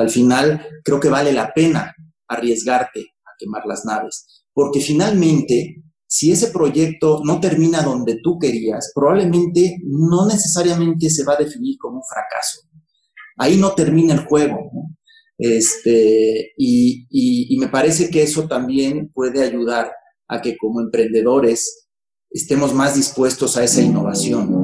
al final creo que vale la pena arriesgarte a quemar las naves, porque finalmente, si ese proyecto no termina donde tú querías, probablemente no necesariamente se va a definir como un fracaso. Ahí no termina el juego. Este, y me parece que eso también puede ayudar a que como emprendedores estemos más dispuestos a esa innovación.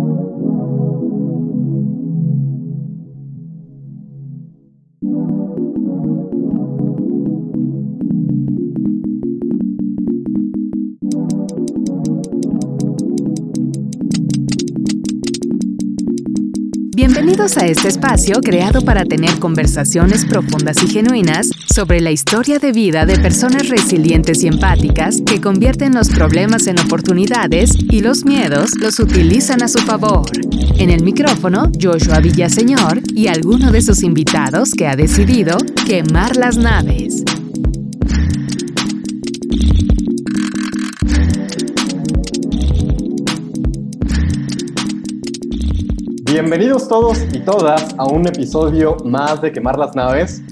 A este espacio creado para tener conversaciones profundas y genuinas sobre la historia de vida de personas resilientes y empáticas que convierten los problemas en oportunidades y los miedos los utilizan a su favor. En el micrófono, Joshua Villaseñor y alguno de sus invitados que ha decidido quemar las naves. Bienvenidos todos y todas a un episodio más de Quemar las Naves.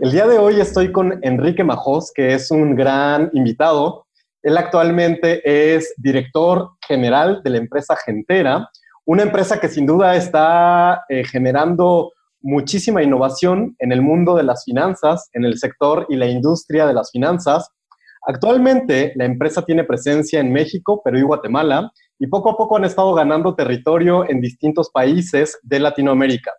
El día de hoy estoy con Enrique Majós, que es un gran invitado. Él actualmente es director general de la empresa Gentera, una empresa que sin duda está eh, generando muchísima innovación en el mundo de las finanzas, en el sector y la industria de las finanzas. Actualmente la empresa tiene presencia en México, Perú y Guatemala y poco a poco han estado ganando territorio en distintos países de Latinoamérica.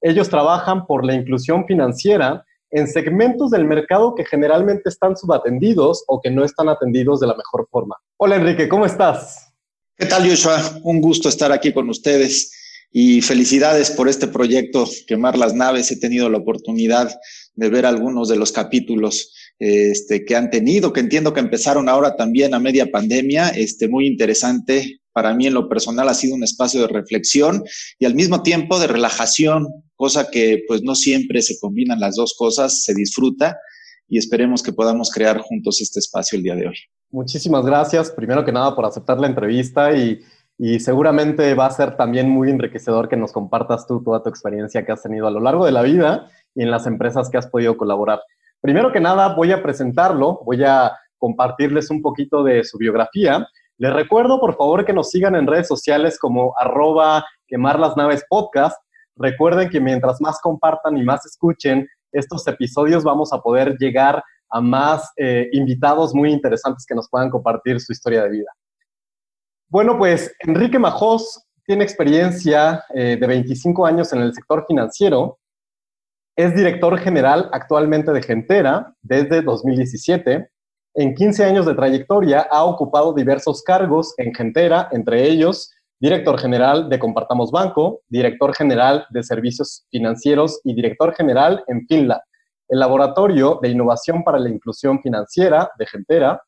Ellos trabajan por la inclusión financiera en segmentos del mercado que generalmente están subatendidos o que no están atendidos de la mejor forma. Hola Enrique, ¿cómo estás? ¿Qué tal Joshua? Un gusto estar aquí con ustedes y felicidades por este proyecto Quemar las Naves. He tenido la oportunidad de ver algunos de los capítulos este, que han tenido, que entiendo que empezaron ahora también a media pandemia, este, muy interesante. Para mí en lo personal ha sido un espacio de reflexión y al mismo tiempo de relajación, cosa que pues no siempre se combinan las dos cosas, se disfruta y esperemos que podamos crear juntos este espacio el día de hoy. Muchísimas gracias, primero que nada, por aceptar la entrevista y, y seguramente va a ser también muy enriquecedor que nos compartas tú toda tu experiencia que has tenido a lo largo de la vida y en las empresas que has podido colaborar. Primero que nada, voy a presentarlo, voy a compartirles un poquito de su biografía. Les recuerdo, por favor, que nos sigan en redes sociales como arroba quemar las naves podcast. Recuerden que mientras más compartan y más escuchen estos episodios, vamos a poder llegar a más eh, invitados muy interesantes que nos puedan compartir su historia de vida. Bueno, pues Enrique Majós tiene experiencia eh, de 25 años en el sector financiero es director general actualmente de Gentera desde 2017. En 15 años de trayectoria ha ocupado diversos cargos en Gentera, entre ellos director general de Compartamos Banco, director general de Servicios Financieros y director general en Finla, el Laboratorio de Innovación para la Inclusión Financiera de Gentera.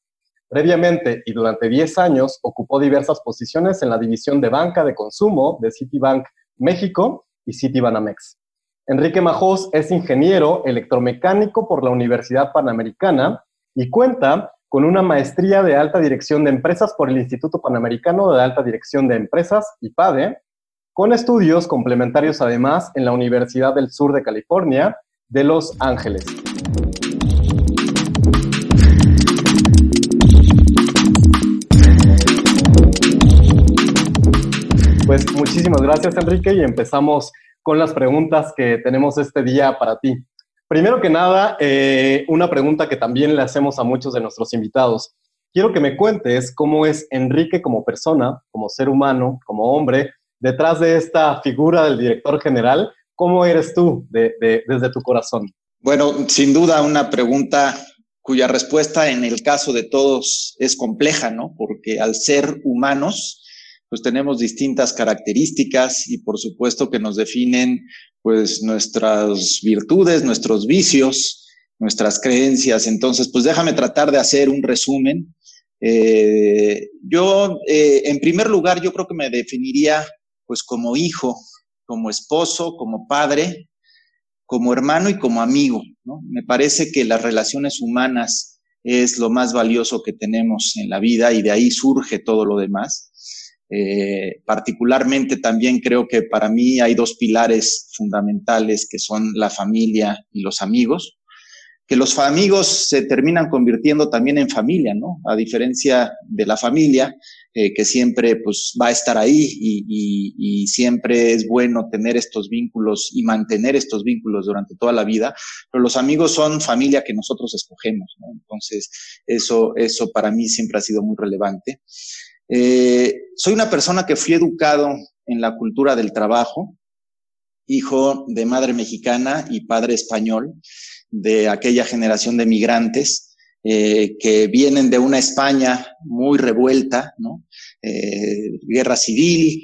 Previamente y durante 10 años ocupó diversas posiciones en la división de banca de consumo de Citibank México y Citibanamex. Enrique Majós es ingeniero electromecánico por la Universidad Panamericana y cuenta con una maestría de alta dirección de empresas por el Instituto Panamericano de Alta Dirección de Empresas, IPADE, con estudios complementarios además en la Universidad del Sur de California de Los Ángeles. Pues muchísimas gracias Enrique y empezamos con las preguntas que tenemos este día para ti. Primero que nada, eh, una pregunta que también le hacemos a muchos de nuestros invitados. Quiero que me cuentes cómo es Enrique como persona, como ser humano, como hombre, detrás de esta figura del director general. ¿Cómo eres tú desde tu corazón? Bueno, sin duda una pregunta cuya respuesta en el caso de todos es compleja, ¿no? Porque al ser humanos, pues tenemos distintas características y por supuesto que nos definen pues nuestras virtudes, nuestros vicios, nuestras creencias. Entonces, pues déjame tratar de hacer un resumen. Eh, yo, eh, en primer lugar, yo creo que me definiría pues como hijo, como esposo, como padre, como hermano y como amigo. ¿no? Me parece que las relaciones humanas es lo más valioso que tenemos en la vida y de ahí surge todo lo demás. Eh, particularmente también creo que para mí hay dos pilares fundamentales que son la familia y los amigos que los amigos se terminan convirtiendo también en familia, ¿no? A diferencia de la familia, eh, que siempre pues va a estar ahí y, siempre es bueno tener estos vínculos y mantener estos vínculos durante toda la vida, pero los amigos son familia que nosotros escogemos, ¿no? Entonces, eso, eso para mí siempre ha sido muy relevante. Eh, soy una persona que fui educado en la cultura del trabajo, hijo de madre mexicana y padre español de aquella generación de migrantes eh, que vienen de una España muy revuelta, ¿no? Eh, guerra civil,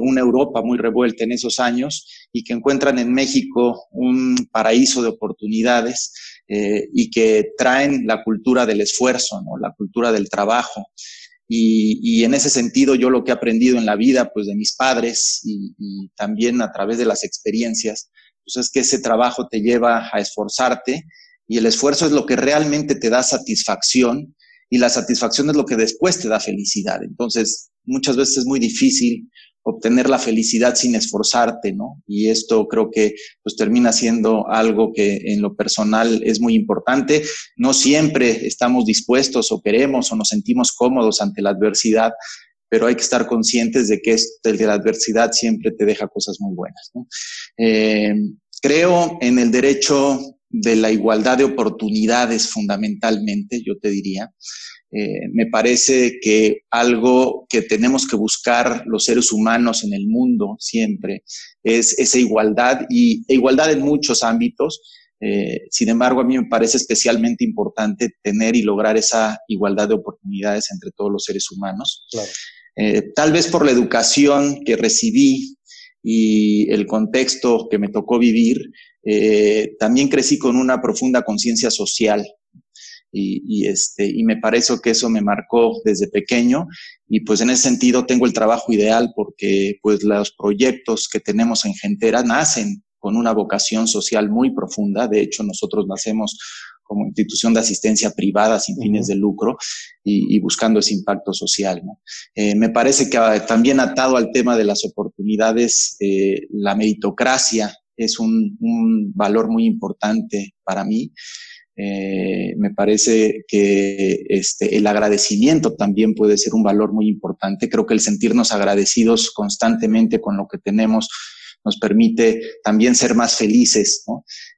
una Europa muy revuelta en esos años y que encuentran en México un paraíso de oportunidades y que traen la cultura del esfuerzo, ¿no? la cultura del trabajo. Y, y, en ese sentido yo lo que he aprendido en la vida, pues de mis padres y, y también a través de las experiencias, pues es que ese trabajo te lleva a esforzarte y el esfuerzo es lo que realmente te da satisfacción y la satisfacción es lo que después te da felicidad. Entonces, muchas veces es muy difícil obtener la felicidad sin esforzarte, ¿no? Y esto creo que pues termina siendo algo que en lo personal es muy importante. No siempre estamos dispuestos o queremos o nos sentimos cómodos ante la adversidad, pero hay que estar conscientes de que el de la adversidad siempre te deja cosas muy buenas. Eh, creo en el derecho de la igualdad de oportunidades fundamentalmente, yo te diría. Eh, me parece que algo que tenemos que buscar los seres humanos en el mundo siempre es esa igualdad y e igualdad en muchos ámbitos. Eh, sin embargo, a mí me parece especialmente importante tener y lograr esa igualdad de oportunidades entre todos los seres humanos. Claro. Eh, tal vez por la educación que recibí y el contexto que me tocó vivir, también crecí con una profunda conciencia social. Y, este, y me parece que eso me marcó desde pequeño y pues en ese sentido tengo el trabajo ideal porque pues los proyectos que tenemos en Gentera nacen con una vocación social muy profunda. De hecho, nosotros nacemos como institución de asistencia privada sin fines de lucro y, buscando ese impacto social. Eh, me parece que ah, también atado al tema de las oportunidades, eh, la meritocracia es un, valor muy importante para mí. Eh, me parece que este, el agradecimiento también puede ser un valor muy importante. Creo que el sentirnos agradecidos constantemente con lo que tenemos nos permite también ser más felices.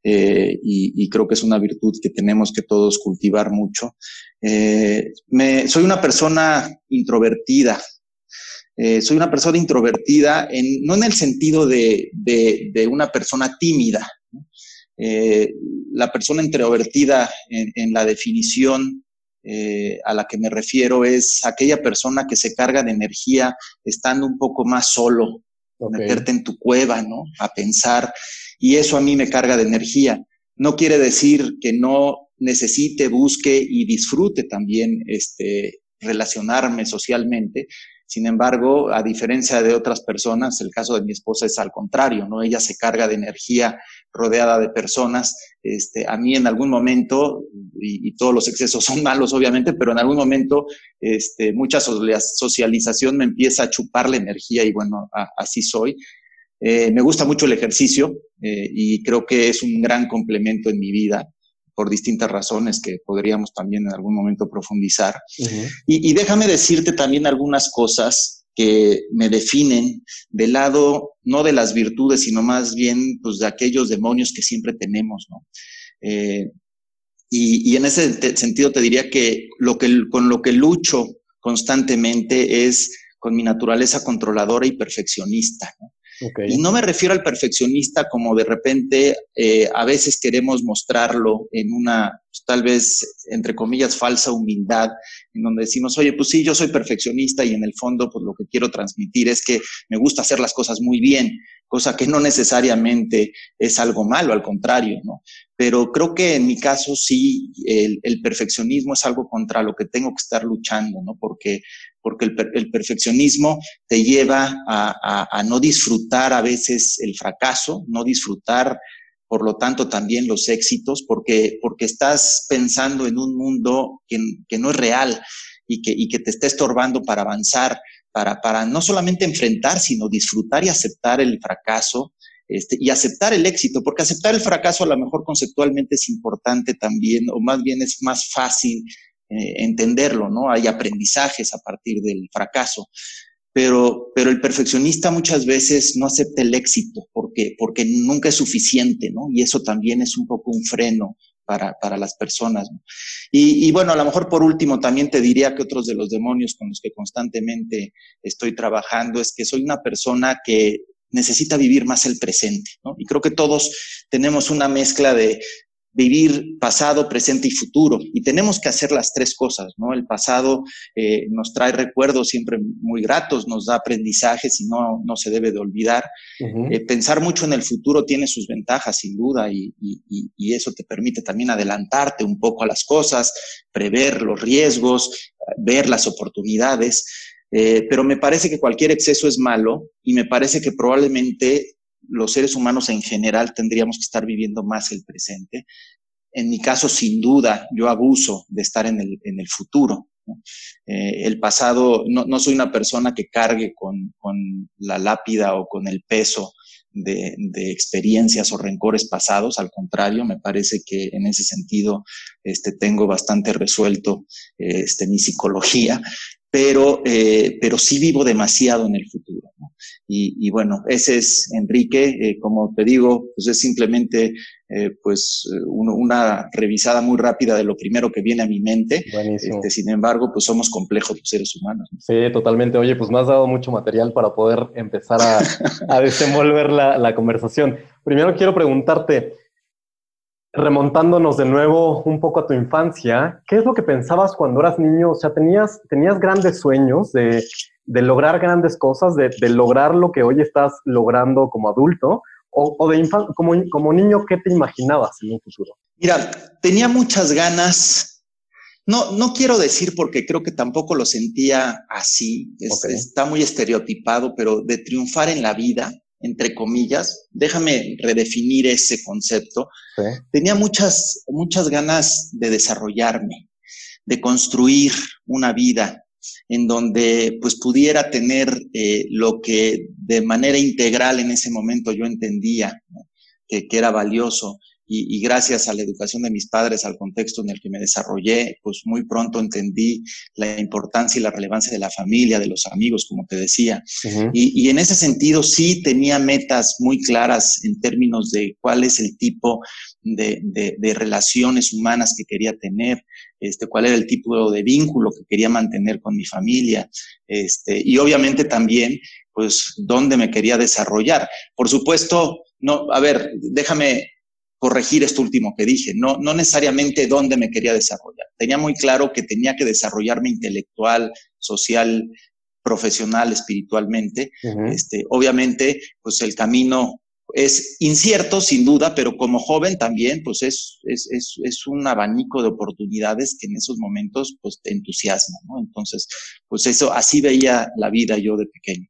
Eh, y, creo que es una virtud que tenemos que todos cultivar mucho. Eh, me, soy una persona introvertida. Soy una persona introvertida, no en el sentido de, una persona tímida. La persona introvertida en, en la definición a la que me refiero es aquella persona que se carga de energía estando un poco más solo, meterte en tu cueva, ¿no? A pensar. Y eso a mí me carga de energía. No quiere decir que no necesite, busque y disfrute también este, relacionarme socialmente, sin embargo, a diferencia de otras personas, el caso de mi esposa es al contrario, ¿no? Ella se carga de energía rodeada de personas. Este, a mí en algún momento, y, todos los excesos son malos obviamente, pero en algún momento este, mucha socialización me empieza a chupar la energía y bueno, así soy. Eh, me gusta mucho el ejercicio eh, y creo que es un gran complemento en mi vida por distintas razones que podríamos también en algún momento profundizar. y, déjame decirte también algunas cosas que me definen del lado, no de las virtudes, sino más bien pues, de aquellos demonios que siempre tenemos, ¿no? Eh, y, en ese sentido te diría que, lo que con lo que lucho constantemente es con mi naturaleza controladora y perfeccionista. ¿no? Y no me refiero al perfeccionista como de repente eh, a veces queremos mostrarlo en una, pues, tal vez, entre comillas, falsa humildad, en donde decimos, oye, pues sí, yo soy perfeccionista y en el fondo, pues lo que quiero transmitir es que me gusta hacer las cosas muy bien, cosa que no necesariamente es algo malo, al contrario, ¿no? Pero creo que en mi caso sí, el, el perfeccionismo es algo contra lo que tengo que estar luchando, ¿no? Porque porque el, perfeccionismo te lleva a, no disfrutar a veces el fracaso, no disfrutar, por lo tanto, también los éxitos, porque, porque estás pensando en un mundo que, no es real y que, y que te está estorbando para avanzar. para, para no solamente enfrentar, sino disfrutar y aceptar el fracaso este, y aceptar el éxito, porque aceptar el fracaso a lo mejor conceptualmente es importante también, o más bien es más fácil eh, entenderlo, ¿no? Hay aprendizajes a partir del fracaso. Pero, pero el perfeccionista muchas veces no acepta el éxito porque, porque nunca es suficiente, ¿no? Y eso también es un poco un freno para, para las personas. ¿no? Y, y, bueno, a lo mejor por último también te diría que otros de los demonios con los que constantemente estoy trabajando es que soy una persona que necesita vivir más el presente, ¿no? Y creo que todos tenemos una mezcla de vivir pasado, presente y futuro. Y tenemos que hacer las tres cosas, ¿no? El pasado eh, nos trae recuerdos siempre muy gratos, nos da aprendizajes y no, no se debe de olvidar. eh, pensar mucho en el futuro tiene sus ventajas, sin duda, y, y, y, eso te permite también adelantarte un poco a las cosas, prever los riesgos, ver las oportunidades. Eh, pero me parece que cualquier exceso es malo y me parece que probablemente los seres humanos en general tendríamos que estar viviendo más el presente. En mi caso, sin duda, yo abuso de estar en el, en el futuro. Eh, el pasado, no, no, soy una persona que cargue con, con la lápida o con el peso de, de, experiencias o rencores pasados. Al contrario, me parece que en ese sentido este, tengo bastante resuelto este, mi psicología pero, eh, pero sí vivo demasiado en el futuro. ¿no? Y, y, bueno, ese es Enrique, eh, como te digo, pues es simplemente eh, pues uno, una revisada muy rápida de lo primero que viene a mi mente. Este, sin embargo, pues somos complejos los seres humanos. ¿no? Sí, totalmente. Oye, pues me has dado mucho material para poder empezar a, a desenvolver la, la conversación. Primero quiero preguntarte, remontándonos de nuevo un poco a tu infancia, ¿qué es lo que pensabas cuando eras niño? O sea, tenías, tenías grandes sueños de, de lograr grandes cosas, de, de, lograr lo que hoy estás logrando como adulto, o, o de como, como niño, ¿qué te imaginabas en un futuro? Mira, tenía muchas ganas. No, no quiero decir porque creo que tampoco lo sentía así, es, okay. está muy estereotipado, pero de triunfar en la vida, entre comillas, déjame redefinir ese concepto, sí. tenía muchas, muchas ganas de desarrollarme, de construir una vida en donde pues pudiera tener eh, lo que de manera integral en ese momento yo entendía ¿no? que, que, era valioso y, y, gracias a la educación de mis padres, al contexto en el que me desarrollé, pues muy pronto entendí la importancia y la relevancia de la familia, de los amigos, como te decía. Uh -huh. y, y, en ese sentido sí tenía metas muy claras en términos de cuál es el tipo de, de, de relaciones humanas que quería tener, este, cuál era el tipo de vínculo que quería mantener con mi familia, este, y obviamente también, pues, dónde me quería desarrollar. Por supuesto, no, a ver, déjame corregir esto último que dije, no, no necesariamente dónde me quería desarrollar. Tenía muy claro que tenía que desarrollarme intelectual, social, profesional, espiritualmente. Uh -huh. este, obviamente, pues el camino es incierto, sin duda, pero como joven también, pues es, es, es, es, un abanico de oportunidades que en esos momentos, pues te entusiasma, ¿no? Entonces, pues eso, así veía la vida yo de pequeño.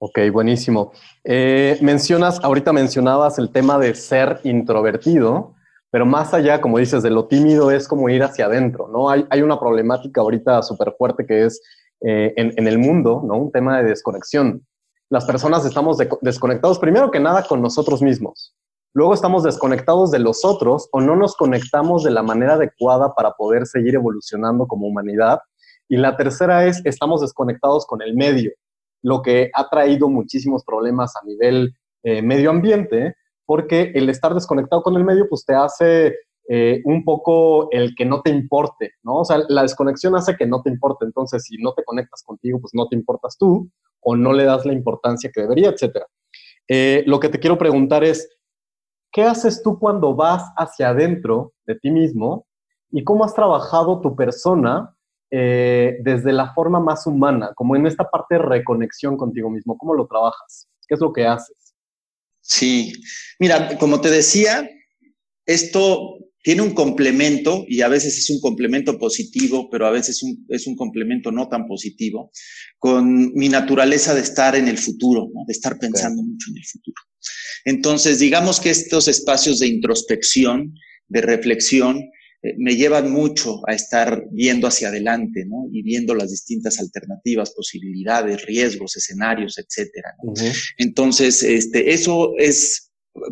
Ok, buenísimo. Eh, mencionas, ahorita mencionabas el tema de ser introvertido, pero más allá, como dices, de lo tímido es como ir hacia adentro, ¿no? Hay, hay una problemática ahorita súper fuerte que es eh, en, en, el mundo, ¿no? Un tema de desconexión. Las personas estamos de, desconectados primero que nada con nosotros mismos. Luego estamos desconectados de los otros o no nos conectamos de la manera adecuada para poder seguir evolucionando como humanidad. Y la tercera es, estamos desconectados con el medio lo que ha traído muchísimos problemas a nivel eh, medio ambiente, porque el estar desconectado con el medio, pues te hace eh, un poco el que no te importe, ¿no? O sea, la desconexión hace que no te importe, entonces si no te conectas contigo, pues no te importas tú, o no le das la importancia que debería, etc. Eh, lo que te quiero preguntar es, ¿qué haces tú cuando vas hacia adentro de ti mismo y cómo has trabajado tu persona eh, desde la forma más humana, como en esta parte de reconexión contigo mismo? ¿Cómo lo trabajas? ¿Qué es lo que haces? Sí, mira, como te decía, esto tiene un complemento y a veces es un complemento positivo, pero a veces un, es un complemento no tan positivo, con mi naturaleza de estar en el futuro, ¿no? de estar pensando okay. mucho en el futuro. Entonces, digamos que estos espacios de introspección, de reflexión, eh, me llevan mucho a estar viendo hacia adelante, ¿no? Y viendo las distintas alternativas, posibilidades, riesgos, escenarios, etcétera. Entonces, este, eso es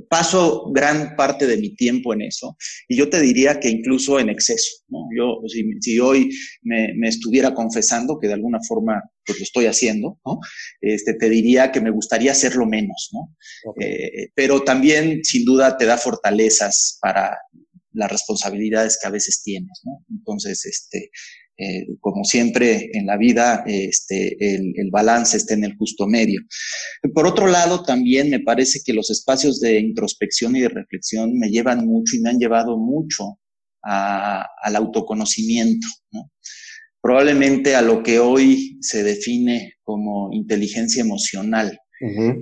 paso gran parte de mi tiempo en eso y yo te diría que incluso en exceso. ¿no? Yo, si, hoy me, estuviera confesando, que de alguna forma pues lo estoy haciendo, ¿no? este, te diría que me gustaría hacerlo menos, ¿no? Eh, pero también, sin duda, te da fortalezas para las responsabilidades que a veces tienes. ¿no? Entonces, este, eh, como siempre en la vida, este, el, balance está en el justo medio. Por otro lado, también me parece que los espacios de introspección y de reflexión me llevan mucho y me han llevado mucho al autoconocimiento, probablemente a lo que hoy se define como inteligencia emocional.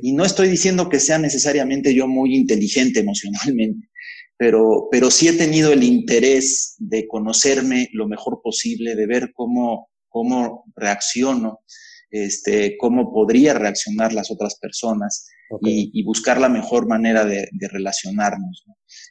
Y no estoy diciendo que sea necesariamente yo muy inteligente emocionalmente, pero, pero sí he tenido el interés de conocerme lo mejor posible, de ver cómo, cómo reacciono, este, cómo podría reaccionar las otras personas y, buscar la mejor manera de, relacionarnos.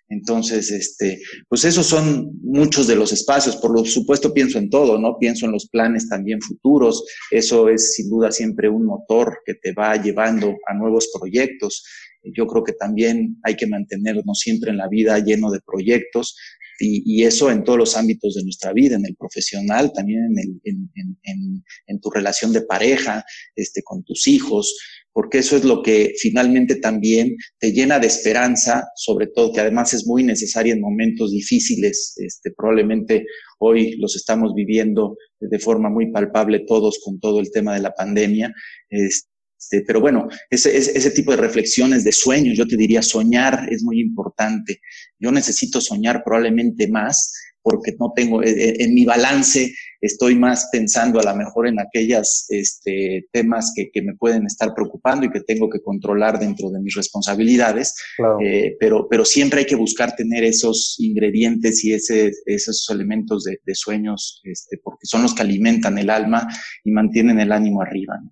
Entonces, este, pues esos son muchos de los espacios. Por lo supuesto, pienso en todo, ¿no? Pienso en los planes también futuros. Eso es sin duda siempre un motor que te va llevando a nuevos proyectos. Yo creo que también hay que mantenernos siempre en la vida lleno de proyectos y, eso en todos los ámbitos de nuestra vida, en el profesional, también en, tu relación de pareja, este, con tus hijos, porque eso es lo que finalmente también te llena de esperanza, sobre todo que además es muy necesaria en momentos difíciles, este, probablemente hoy los estamos viviendo de forma muy palpable todos con todo el tema de la pandemia. Este, este, pero bueno, ese, ese, tipo de reflexiones, de sueños, yo te diría, soñar es muy importante. Yo necesito soñar probablemente más porque no tengo, eh, eh, en, mi balance estoy más pensando a lo mejor en aquellos este, temas que, que, me pueden estar preocupando y que tengo que controlar dentro de mis responsabilidades, eh, pero, pero siempre hay que buscar tener esos ingredientes y ese, esos elementos de, de sueños, este, porque son los que alimentan el alma y mantienen el ánimo arriba. ¿no?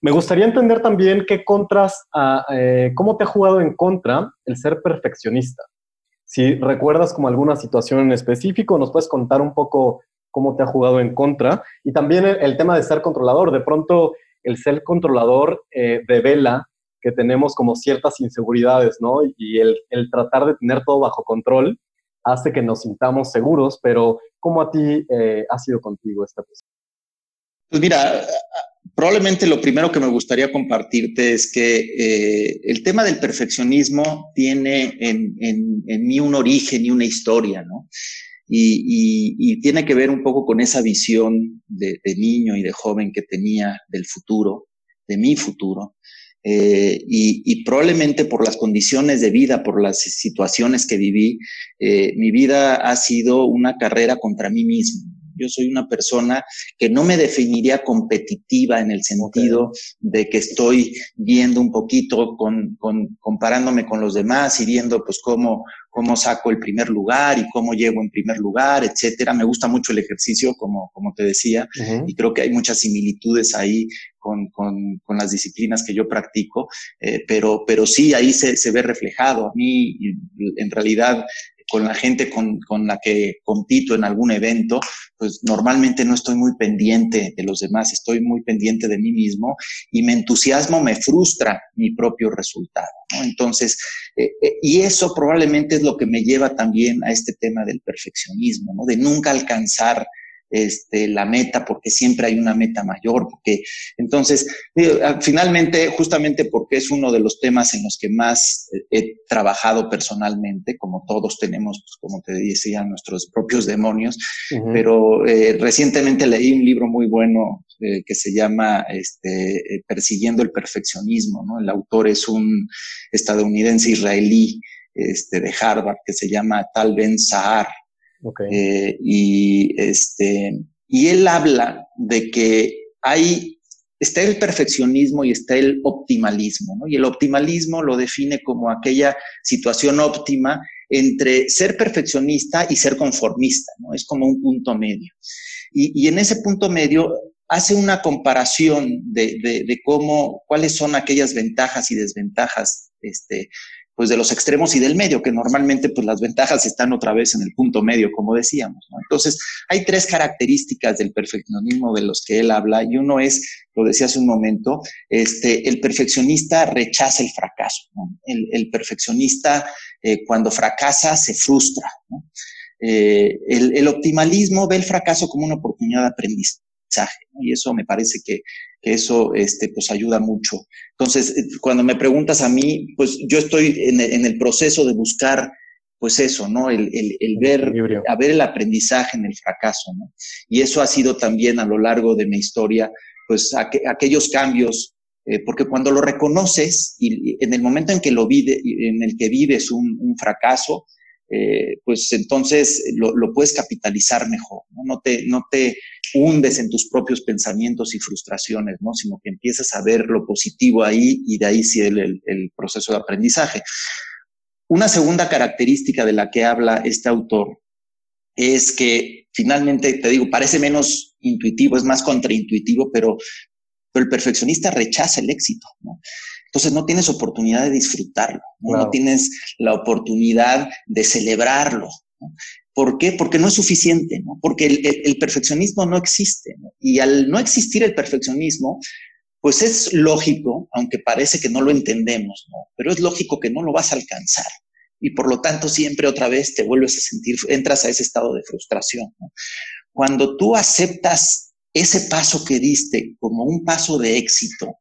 Me gustaría entender también qué contras, ah, eh, cómo te ha jugado en contra el ser perfeccionista. Si recuerdas como alguna situación en específico, nos puedes contar un poco cómo te ha jugado en contra. Y también el, tema de ser controlador. De pronto, el ser controlador eh, revela que tenemos como ciertas inseguridades, ¿no? Y el, tratar de tener todo bajo control hace que nos sintamos seguros, pero ¿cómo a ti eh, ha sido contigo esta cuestión? Pues mira, Probablemente lo primero que me gustaría compartirte es que eh, el tema del perfeccionismo tiene en, mí un origen y una historia, ¿no? Y, tiene que ver un poco con esa visión de, niño y de joven que tenía del futuro, de mi futuro. Eh, y, probablemente por las condiciones de vida, por las situaciones que viví, eh, mi vida ha sido una carrera contra mí mismo. Yo soy una persona que no me definiría competitiva en el sentido de que estoy viendo un poquito con, con, comparándome con los demás y viendo pues cómo, cómo saco el primer lugar y cómo llego en primer lugar, etcétera. Me gusta mucho el ejercicio, como, como te decía, y creo que hay muchas similitudes ahí con, con, con las disciplinas que yo practico, eh, pero, pero sí, ahí se, se ve reflejado. A mí, en realidad, con la gente con, con, la que compito en algún evento, pues normalmente no estoy muy pendiente de los demás, estoy muy pendiente de mí mismo y me entusiasmo, me frustra mi propio resultado. ¿no? Entonces, eh, eh, y eso probablemente es lo que me lleva también a este tema del perfeccionismo, ¿no? de nunca alcanzar este, la meta, porque siempre hay una meta mayor, porque entonces, ah, finalmente, justamente porque es uno de los temas en los que más he trabajado personalmente, como todos tenemos, pues, como te decía, nuestros propios demonios, pero eh, recientemente leí un libro muy bueno eh, que se llama este, eh, Persiguiendo el Perfeccionismo, ¿no? El autor es un estadounidense israelí, este, de Harvard, que se llama Tal Ben Sahar, eh, y, este, y él habla de que hay, está el perfeccionismo y está el optimalismo, ¿no? Y el optimalismo lo define como aquella situación óptima entre ser perfeccionista y ser conformista, ¿no? Es como un punto medio. Y, y en ese punto medio hace una comparación de, de, de, cómo, cuáles son aquellas ventajas y desventajas este, pues de los extremos y del medio, que normalmente pues las ventajas están otra vez en el punto medio, como decíamos. Entonces, hay tres características del perfeccionismo de los que él habla y uno es, lo decía hace un momento, este, el perfeccionista rechaza el fracaso. El, perfeccionista eh, cuando fracasa se frustra. Eh, el, el, optimalismo ve el fracaso como una oportunidad de aprendizaje. Y eso me parece que que eso este, pues ayuda mucho. Entonces, eh, cuando me preguntas a mí, pues yo estoy en, el proceso de buscar pues eso, ¿no? El, el, ver, a ver el aprendizaje en el fracaso, ¿no? Y eso ha sido también a lo largo de mi historia, pues aquellos cambios, eh, porque cuando lo reconoces y, en el momento en que lo vive, en el que vives un, un fracaso, eh, pues entonces lo, puedes capitalizar mejor, ¿no? Te, no te hundes en tus propios pensamientos y frustraciones, ¿no? Sino que empiezas a ver lo positivo ahí y de ahí sí el, el, proceso de aprendizaje. Una segunda característica de la que habla este autor es que finalmente, te digo, parece menos intuitivo, es más contraintuitivo, pero, pero el perfeccionista rechaza el éxito, ¿no? Entonces no tienes oportunidad de disfrutarlo, no, tienes la oportunidad de celebrarlo. ¿no? ¿Por qué? Porque no es suficiente, ¿no? Porque el, perfeccionismo no existe. Y al no existir el perfeccionismo, pues es lógico, aunque parece que no lo entendemos, ¿no? Pero es lógico que no lo vas a alcanzar. Y por lo tanto siempre otra vez te vuelves a sentir, entras a ese estado de frustración. Cuando tú aceptas ese paso que diste como un paso de éxito,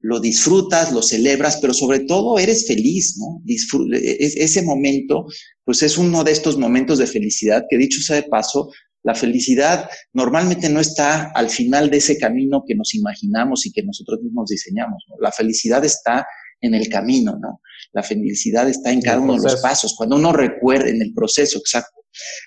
lo disfrutas, lo celebras, pero sobre todo eres feliz, ¿no? E, e, ese momento, pues es uno de estos momentos de felicidad que dicho sea de paso, la felicidad normalmente no está al final de ese camino que nos imaginamos y que nosotros mismos diseñamos. ¿no? La felicidad está en el camino, ¿no? La felicidad está en cada uno de los pasos. Cuando uno recuerda en el proceso, exacto.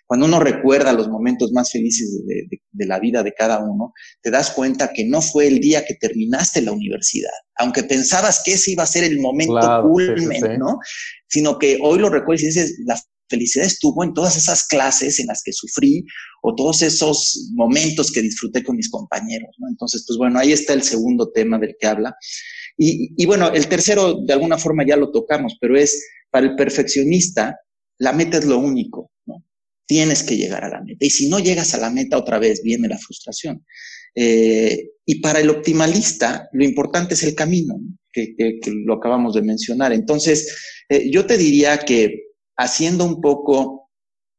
Cuando uno recuerda los momentos más felices de, la vida de cada uno, te das cuenta que no fue el día que terminaste la universidad, aunque pensabas que ese iba a ser el momento culmen, ¿no? Sino que hoy lo recuerdas y dices, la felicidad estuvo en todas esas clases en las que sufrí o todos esos momentos que disfruté con mis compañeros, ¿no? Entonces, pues bueno, ahí está el segundo tema del que habla. Y, y bueno, el tercero, de alguna forma ya lo tocamos, pero es para el perfeccionista, la meta es lo único, ¿no? Tienes que llegar a la meta. Y si no llegas a la meta, otra vez viene la frustración. Eh, y para el optimalista, lo importante es el camino, que, lo acabamos de mencionar. Entonces, eh, yo te diría que haciendo un poco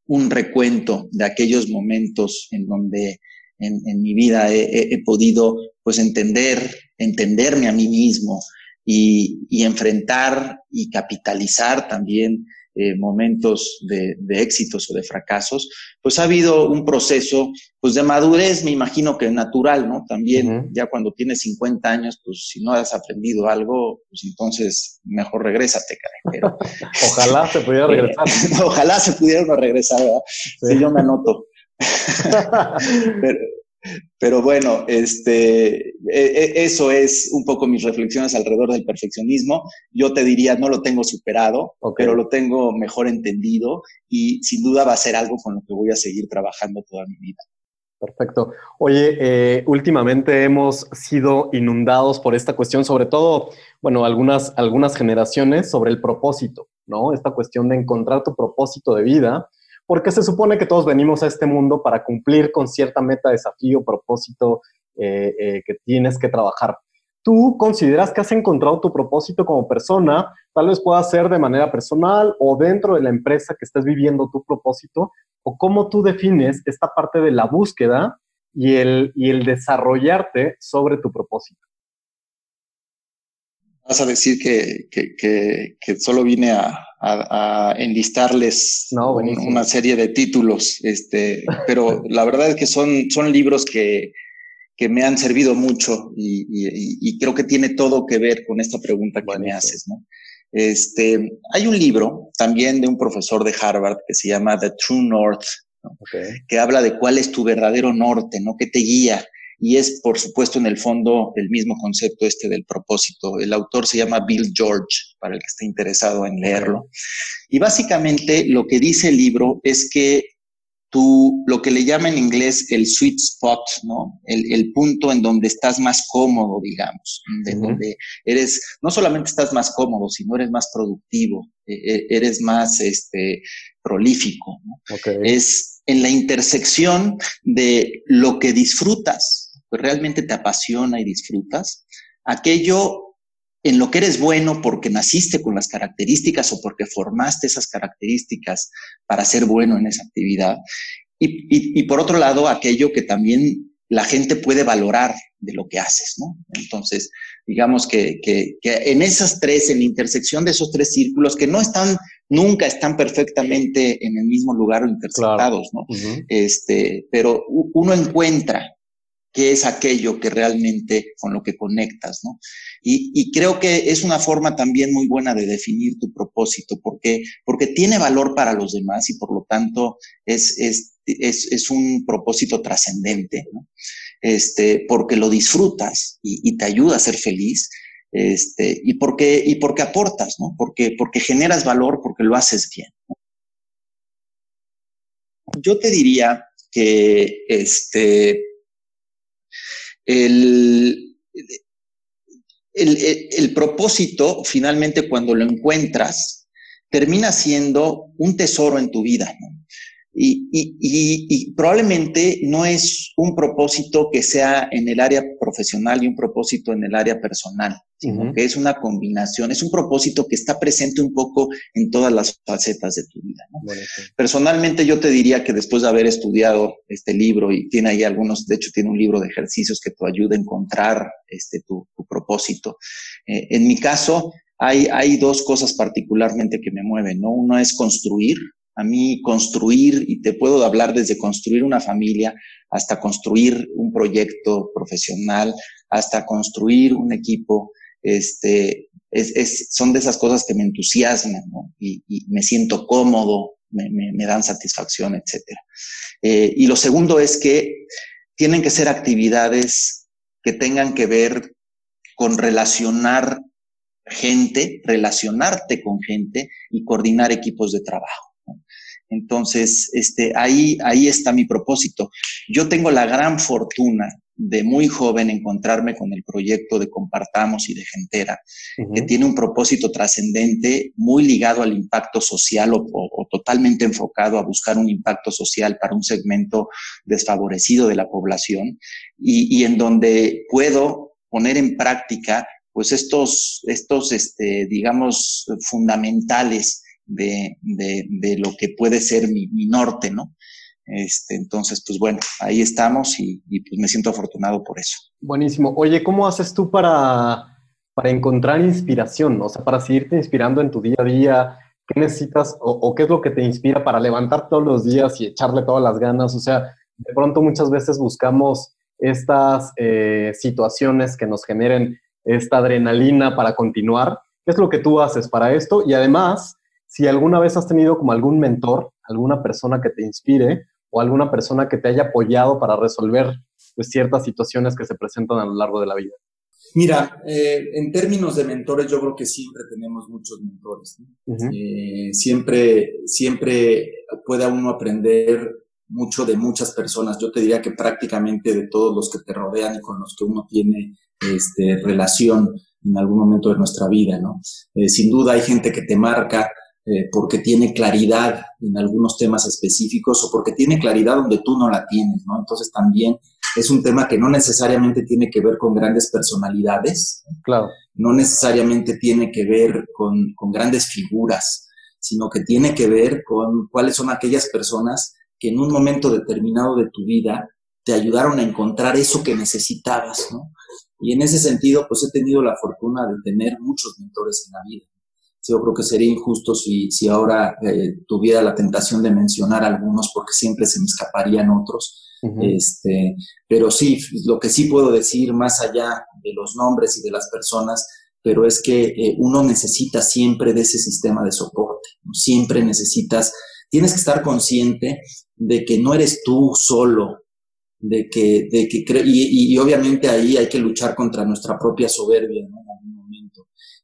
un recuento de aquellos momentos en donde en, mi vida he, podido pues entender, entenderme a mí mismo y, y enfrentar y capitalizar también eh, momentos de, éxitos o de fracasos, pues ha habido un proceso pues de madurez, me imagino que natural, ¿no? También ya cuando tienes 50 años, pues si no has aprendido algo, pues entonces mejor regrésate, Pero, Ojalá se pudiera regresar. Ojalá se pudiera regresar, ¿verdad? Sí. yo me anoto. pero, pero bueno, este, e, e, eso es un poco mis reflexiones alrededor del perfeccionismo. Yo te diría, no lo tengo superado, pero lo tengo mejor entendido y sin duda va a ser algo con lo que voy a seguir trabajando toda mi vida. Perfecto. Oye, eh, últimamente hemos sido inundados por esta cuestión, sobre todo, bueno, algunas, algunas generaciones sobre el propósito, ¿no? Esta cuestión de encontrar tu propósito de vida porque se supone que todos venimos a este mundo para cumplir con cierta meta, desafío, propósito eh, eh, que tienes que trabajar. ¿Tú consideras que has encontrado tu propósito como persona? Tal vez pueda ser de manera personal o dentro de la empresa que estés viviendo tu propósito, o cómo tú defines esta parte de la búsqueda y el, y el desarrollarte sobre tu propósito. Vas a decir que, que solo vine a, a, enlistarles una serie de títulos, este, pero la verdad es que son, son libros que, que me han servido mucho y, y, creo que tiene todo que ver con esta pregunta que me haces, ¿no? Este, hay un libro también de un profesor de Harvard que se llama The True North, que habla de cuál es tu verdadero norte, ¿no? ¿Qué te guía? Y es, por supuesto, en el fondo el mismo concepto este del propósito. El autor se llama Bill George, para el que esté interesado en leerlo. Y básicamente lo que dice el libro es que tú, lo que le llama en inglés el sweet spot, ¿no? El, punto en donde estás más cómodo, digamos, de donde eres, no solamente estás más cómodo, sino eres más productivo, e, e, eres más, este, prolífico, ¿no? Es en la intersección de lo que disfrutas, pues realmente te apasiona y disfrutas, aquello en lo que eres bueno porque naciste con las características o porque formaste esas características para ser bueno en esa actividad. Y, por otro lado, aquello que también la gente puede valorar de lo que haces, ¿no? Entonces, digamos que, en esas tres, en la intersección de esos tres círculos, que no están, nunca están perfectamente en el mismo lugar o intersectados, ¿no? Este, pero uno encuentra qué es aquello que realmente con lo que conectas, ¿no? Y, creo que es una forma también muy buena de definir tu propósito, porque, porque tiene valor para los demás y por lo tanto es, es, es, un propósito trascendente, ¿no? Este, porque lo disfrutas y, te ayuda a ser feliz, este, y porque, y porque aportas, ¿no? Porque, porque generas valor, porque lo haces bien. Yo te diría que, este, el, el, propósito, finalmente, cuando lo encuentras, termina siendo un tesoro en tu vida. Y, y, probablemente no es un propósito que sea en el área profesional y un propósito en el área personal, sino que es una combinación, es un propósito que está presente un poco en todas las facetas de tu vida. Personalmente yo te diría que después de haber estudiado este libro y tiene ahí algunos, de hecho tiene un libro de ejercicios que te ayuda a encontrar este, tu, propósito. Eh, en mi caso, hay, hay dos cosas particularmente que me mueven, ¿no? Uno es construir, a mí construir, y te puedo hablar desde construir una familia hasta construir un proyecto profesional, hasta construir un equipo, este, es, son de esas cosas que me entusiasman y, me siento cómodo, me, dan satisfacción, etc. Eh, y lo segundo es que tienen que ser actividades que tengan que ver con relacionar gente, relacionarte con gente y coordinar equipos de trabajo. Entonces, este, ahí, ahí está mi propósito. Yo tengo la gran fortuna de muy joven encontrarme con el proyecto de Compartamos y de Gentera, que tiene un propósito trascendente muy ligado al impacto social o, totalmente enfocado a buscar un impacto social para un segmento desfavorecido de la población y, y en donde puedo poner en práctica pues estos, estos, este, digamos, fundamentales de, de, de lo que puede ser mi, mi, norte, ¿no? Este, entonces, pues bueno, ahí estamos y, pues me siento afortunado por eso. Buenísimo. Oye, ¿cómo haces tú para, para encontrar inspiración? O sea, para seguirte inspirando en tu día a día, ¿qué necesitas o, o, qué es lo que te inspira para levantar todos los días y echarle todas las ganas? O sea, de pronto muchas veces buscamos estas eh, situaciones que nos generen esta adrenalina para continuar. ¿Qué es lo que tú haces para esto? Y además, si alguna vez has tenido como algún mentor, alguna persona que te inspire o alguna persona que te haya apoyado para resolver pues, ciertas situaciones que se presentan a lo largo de la vida. Mira, eh, en términos de mentores, yo creo que siempre tenemos muchos mentores. Eh, siempre, siempre puede uno aprender mucho de muchas personas. Yo te diría que prácticamente de todos los que te rodean y con los que uno tiene este, relación en algún momento de nuestra vida, ¿no? Eh, sin duda hay gente que te marca eh, porque tiene claridad en algunos temas específicos o porque tiene claridad donde tú no la tienes, ¿no? Entonces también es un tema que no necesariamente tiene que ver con grandes personalidades, claro. no necesariamente tiene que ver con, con grandes figuras, sino que tiene que ver con cuáles son aquellas personas que en un momento determinado de tu vida te ayudaron a encontrar eso que necesitabas, ¿no? Y en ese sentido, pues he tenido la fortuna de tener muchos mentores en la vida yo creo que sería injusto si, si ahora eh, tuviera la tentación de mencionar algunos porque siempre se me escaparían otros. este, pero sí, lo que sí puedo decir más allá de los nombres y de las personas, pero es que eh, uno necesita siempre de ese sistema de soporte, siempre necesitas, tienes que estar consciente de que no eres tú solo, de que, de que y, y, obviamente ahí hay que luchar contra nuestra propia soberbia, ¿no?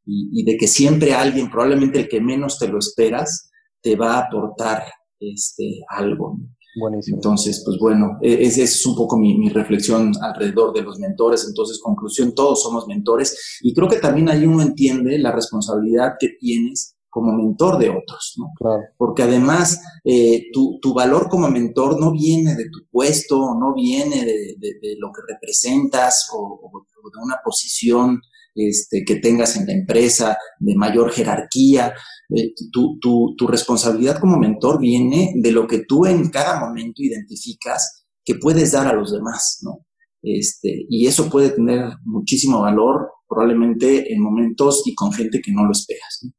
Y, de que siempre alguien, probablemente el que menos te lo esperas, te va a aportar este, algo. Buenísimo. Entonces, pues bueno, e, esa es un poco mi, reflexión alrededor de los mentores. Entonces, conclusión, todos somos mentores y creo que también ahí uno entiende la responsabilidad que tienes como mentor de otros, ¿no? Claro. Porque además eh, tu, tu, valor como mentor no viene de tu puesto, no viene de, de, lo que representas o, o, de una posición este, que tengas en la empresa de mayor jerarquía. Eh, tu, tu, tu responsabilidad como mentor viene de lo que tú en cada momento identificas que puedes dar a los demás, ¿no? Este, y eso puede tener muchísimo valor probablemente en momentos y con gente que no lo esperas. ¿no?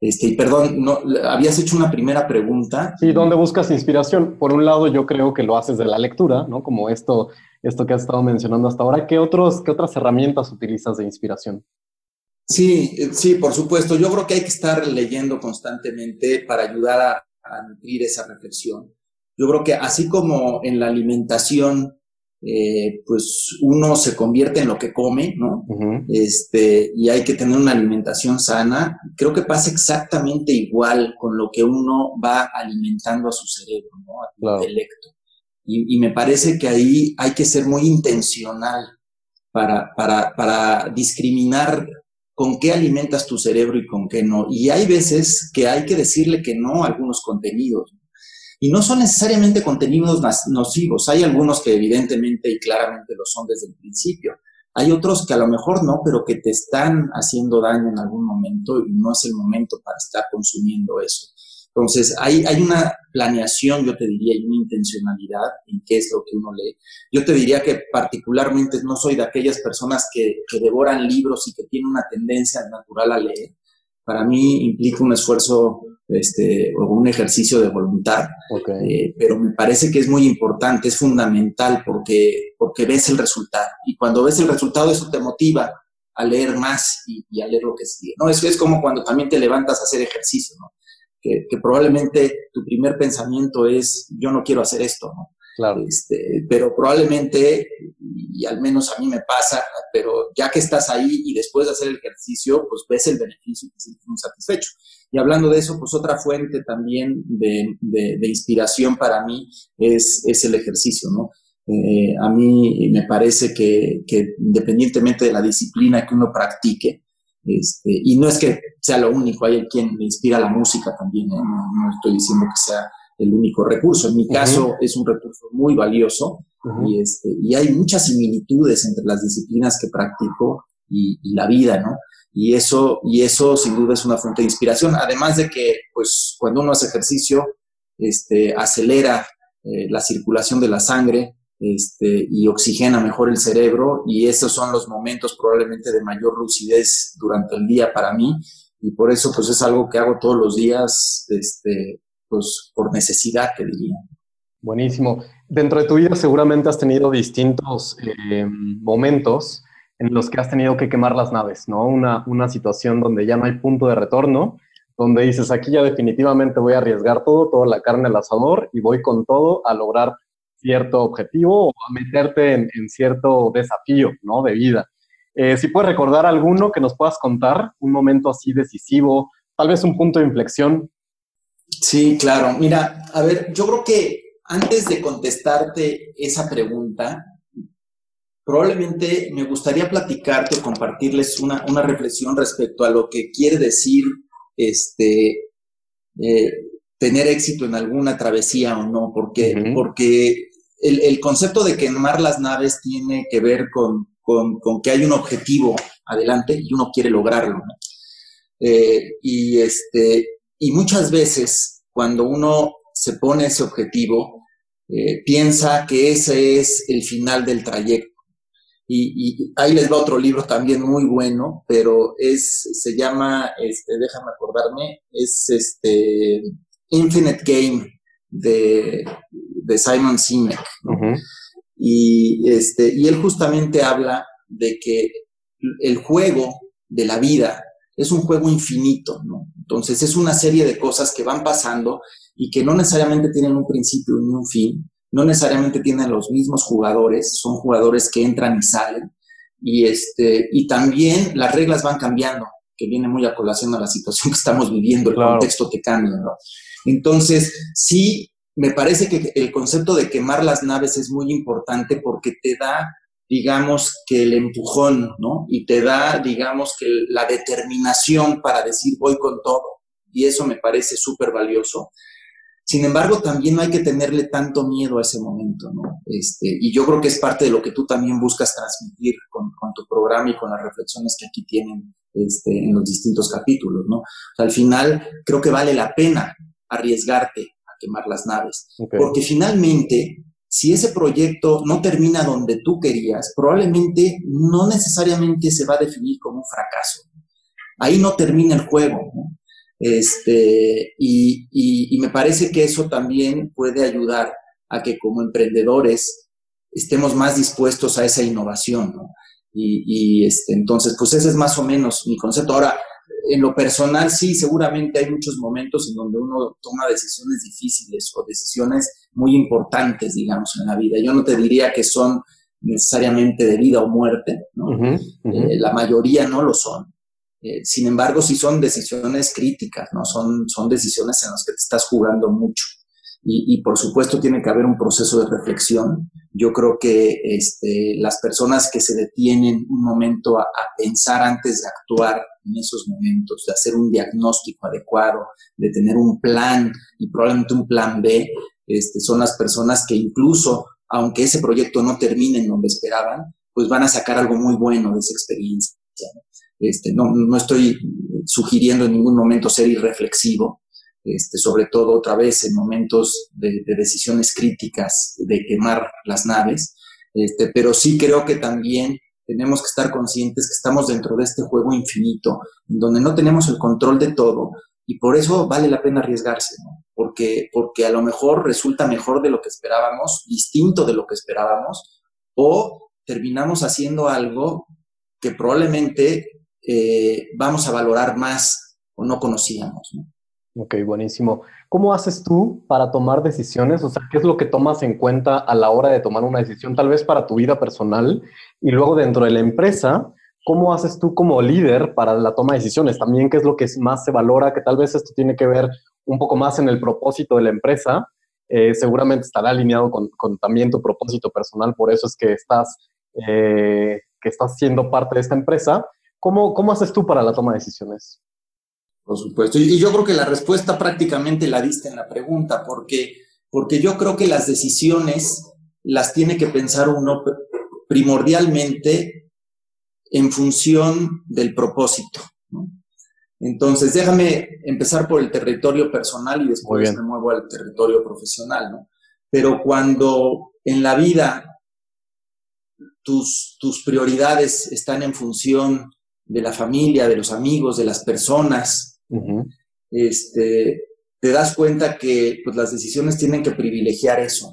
Este, y perdón, no, habías hecho una primera pregunta. Sí, ¿dónde buscas inspiración? Por un lado, yo creo que lo haces de la lectura, ¿no? Como esto, esto que has estado mencionando hasta ahora. ¿Qué, otros, ¿Qué otras herramientas utilizas de inspiración? Sí, sí, por supuesto. Yo creo que hay que estar leyendo constantemente para ayudar a, a nutrir esa reflexión. Yo creo que así como en la alimentación eh, pues uno se convierte en lo que come, ¿no? Este, y hay que tener una alimentación sana. Creo que pasa exactamente igual con lo que uno va alimentando a su cerebro, ¿no? A su intelecto. Y, me parece que ahí hay que ser muy intencional para, para, para discriminar con qué alimentas tu cerebro y con qué no. Y hay veces que hay que decirle que no a algunos contenidos. Y no son necesariamente contenidos nocivos. Hay algunos que evidentemente y claramente lo son desde el principio. Hay otros que a lo mejor no, pero que te están haciendo daño en algún momento y no es el momento para estar consumiendo eso. Entonces, hay, hay una planeación, yo te diría, y una intencionalidad en qué es lo que uno lee. Yo te diría que particularmente no soy de aquellas personas que, que devoran libros y que tienen una tendencia natural a leer. Para mí implica un esfuerzo este, o un ejercicio de voluntad, eh, pero me parece que es muy importante, es fundamental porque, porque ves el resultado. Y cuando ves el resultado, eso te motiva a leer más y, a leer lo que sigue. ¿no? Eso es como cuando también te levantas a hacer ejercicio, ¿no? Que, que probablemente tu primer pensamiento es, yo no quiero hacer esto, ¿no? Claro. Este, pero probablemente, y al menos a mí me pasa, pero ya que estás ahí y después de hacer el ejercicio, pues ves el beneficio y te sientes muy satisfecho. Y hablando de eso, pues otra fuente también de, de, inspiración para mí es, es el ejercicio, ¿no? Eh, a mí me parece que, que, independientemente de la disciplina que uno practique, este, y no es que sea lo único, hay quien me inspira la música también, ¿eh? no estoy diciendo que sea el único recurso. En mi caso es un recurso muy valioso y, este, y hay muchas similitudes entre las disciplinas que practico y, la vida, ¿no? Y eso, y eso sin duda es una fuente de inspiración. Además de que, pues, cuando uno hace ejercicio, este, acelera eh, la circulación de la sangre, este, y oxigena mejor el cerebro y esos son los momentos probablemente de mayor lucidez durante el día para mí y por eso pues es algo que hago todos los días este, pues, por necesidad, te diría. Buenísimo. Dentro de tu vida seguramente has tenido distintos eh, momentos en los que has tenido que quemar las naves, ¿no? Una, una situación donde ya no hay punto de retorno, donde dices, aquí ya definitivamente voy a arriesgar todo, toda la carne al asador y voy con todo a lograr cierto objetivo o a meterte en, cierto desafío, ¿no? De vida. Eh, si puedes recordar alguno que nos puedas contar, un momento así decisivo, tal vez un punto de inflexión Sí, claro. Mira, a ver, yo creo que antes de contestarte esa pregunta, probablemente me gustaría platicarte o compartirles una, reflexión respecto a lo que quiere decir este, eh, tener éxito en alguna travesía o no, porque, porque el, concepto de quemar las naves tiene que ver con, que hay un objetivo adelante y uno quiere lograrlo. Eh, y, este, y muchas veces cuando uno se pone ese objetivo, eh, piensa que ese es el final del trayecto. Y, ahí les va otro libro también muy bueno, pero es, se llama, este, déjame acordarme, es este Infinite Game de, de Simon Sinek. y, este, y él justamente habla de que el juego de la vida es un juego infinito, ¿no? Entonces es una serie de cosas que van pasando y que no necesariamente tienen un principio ni un fin, no necesariamente tienen los mismos jugadores, son jugadores que entran y salen, y, este, y también las reglas van cambiando, que viene muy a colación a la situación que estamos viviendo, el contexto que cambia, ¿no? Entonces, sí, me parece que el concepto de quemar las naves es muy importante porque te da, digamos, que el empujón, ¿no? Y te da, digamos, que la determinación para decir voy con todo. Y eso me parece súper valioso. Sin embargo, también no hay que tenerle tanto miedo a ese momento, ¿no? Este, y yo creo que es parte de lo que tú también buscas transmitir con, tu programa y con las reflexiones que aquí tienen este, en los distintos capítulos, ¿no? al final, creo que vale la pena arriesgarte quemar las naves, porque finalmente, si ese proyecto no termina donde tú querías, probablemente no necesariamente se va a definir como un fracaso. Ahí no termina el juego, ¿no? Este, y, me parece que eso también puede ayudar a que como emprendedores estemos más dispuestos a esa innovación, ¿no? Y, este, entonces, pues ese es más o menos mi concepto. Ahora, en lo personal, sí, seguramente hay muchos momentos en donde uno toma decisiones difíciles o decisiones muy importantes, digamos, en la vida. Yo no te diría que son necesariamente de vida o muerte, ¿no? Eh, la mayoría no lo son. Eh, sin embargo, sí son decisiones críticas, ¿no? Son, son decisiones en las que te estás jugando mucho. Y, por supuesto tiene que haber un proceso de reflexión. Yo creo que este, las personas que se detienen un momento a, pensar antes de actuar en esos momentos, de hacer un diagnóstico adecuado, de tener un plan y probablemente un plan B, este, son las personas que incluso, aunque ese proyecto no termine en donde esperaban, pues van a sacar algo muy bueno de esa experiencia. Este, no, no estoy sugiriendo en ningún momento ser irreflexivo, este, sobre todo otra vez en momentos de, decisiones críticas, de quemar las naves, este, pero sí creo que también tenemos que estar conscientes que estamos dentro de este juego infinito, en donde no tenemos el control de todo y por eso vale la pena arriesgarse, porque, porque a lo mejor resulta mejor de lo que esperábamos, distinto de lo que esperábamos, o terminamos haciendo algo que probablemente eh, vamos a valorar más o no conocíamos. ¿no? Ok, buenísimo. ¿Cómo haces tú para tomar decisiones? O sea, ¿qué es lo que tomas en cuenta a la hora de tomar una decisión, tal vez para tu vida personal? Y luego dentro de la empresa, ¿cómo haces tú como líder para la toma de decisiones? También, ¿qué es lo que más se valora? Que tal vez esto tiene que ver un poco más en el propósito de la empresa. Eh, seguramente estará alineado con, también tu propósito personal, por eso es que estás, eh, que estás siendo parte de esta empresa. ¿Cómo, ¿Cómo haces tú para la toma de decisiones? Por supuesto. Y, yo creo que la respuesta prácticamente la diste en la pregunta, porque, porque yo creo que las decisiones las tiene que pensar uno primordialmente en función del propósito. Entonces, déjame empezar por el territorio personal y después me muevo al territorio profesional, ¿no? Pero cuando en la vida tus, tus prioridades están en función de la familia, de los amigos, de las personas, este, te das cuenta que pues, las decisiones tienen que privilegiar eso,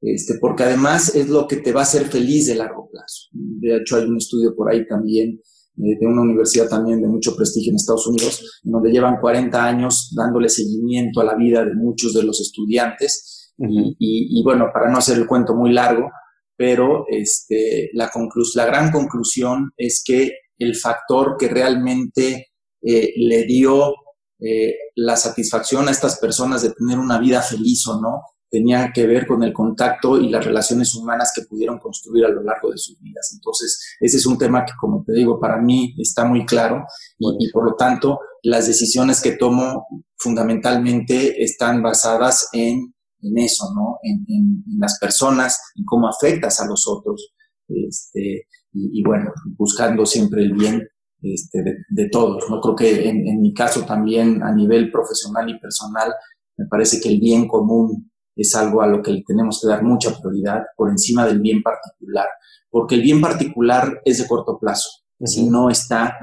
este, porque además es lo que te va a hacer feliz de largo plazo. De hecho, hay un estudio por ahí también eh, de una universidad también de mucho prestigio en Estados Unidos, donde llevan 40 años dándole seguimiento a la vida de muchos de los estudiantes. y, y, bueno, para no hacer el cuento muy largo, pero este, la, la gran conclusión es que el factor que realmente eh, le dio eh, la satisfacción a estas personas de tener una vida feliz o no, tenía que ver con el contacto y las relaciones humanas que pudieron construir a lo largo de sus vidas. Entonces, ese es un tema que, como te digo, para mí está muy claro y, por lo tanto, las decisiones que tomo fundamentalmente están basadas en, eso, ¿no? En, las personas, en cómo afectas a los otros. Este, y, bueno, buscando siempre el bien este, de, todos. ¿no? Creo que en, mi caso también a nivel profesional y personal, me parece que el bien común es algo a lo que le tenemos que dar mucha prioridad por encima del bien particular, porque el bien particular es de corto plazo, si no está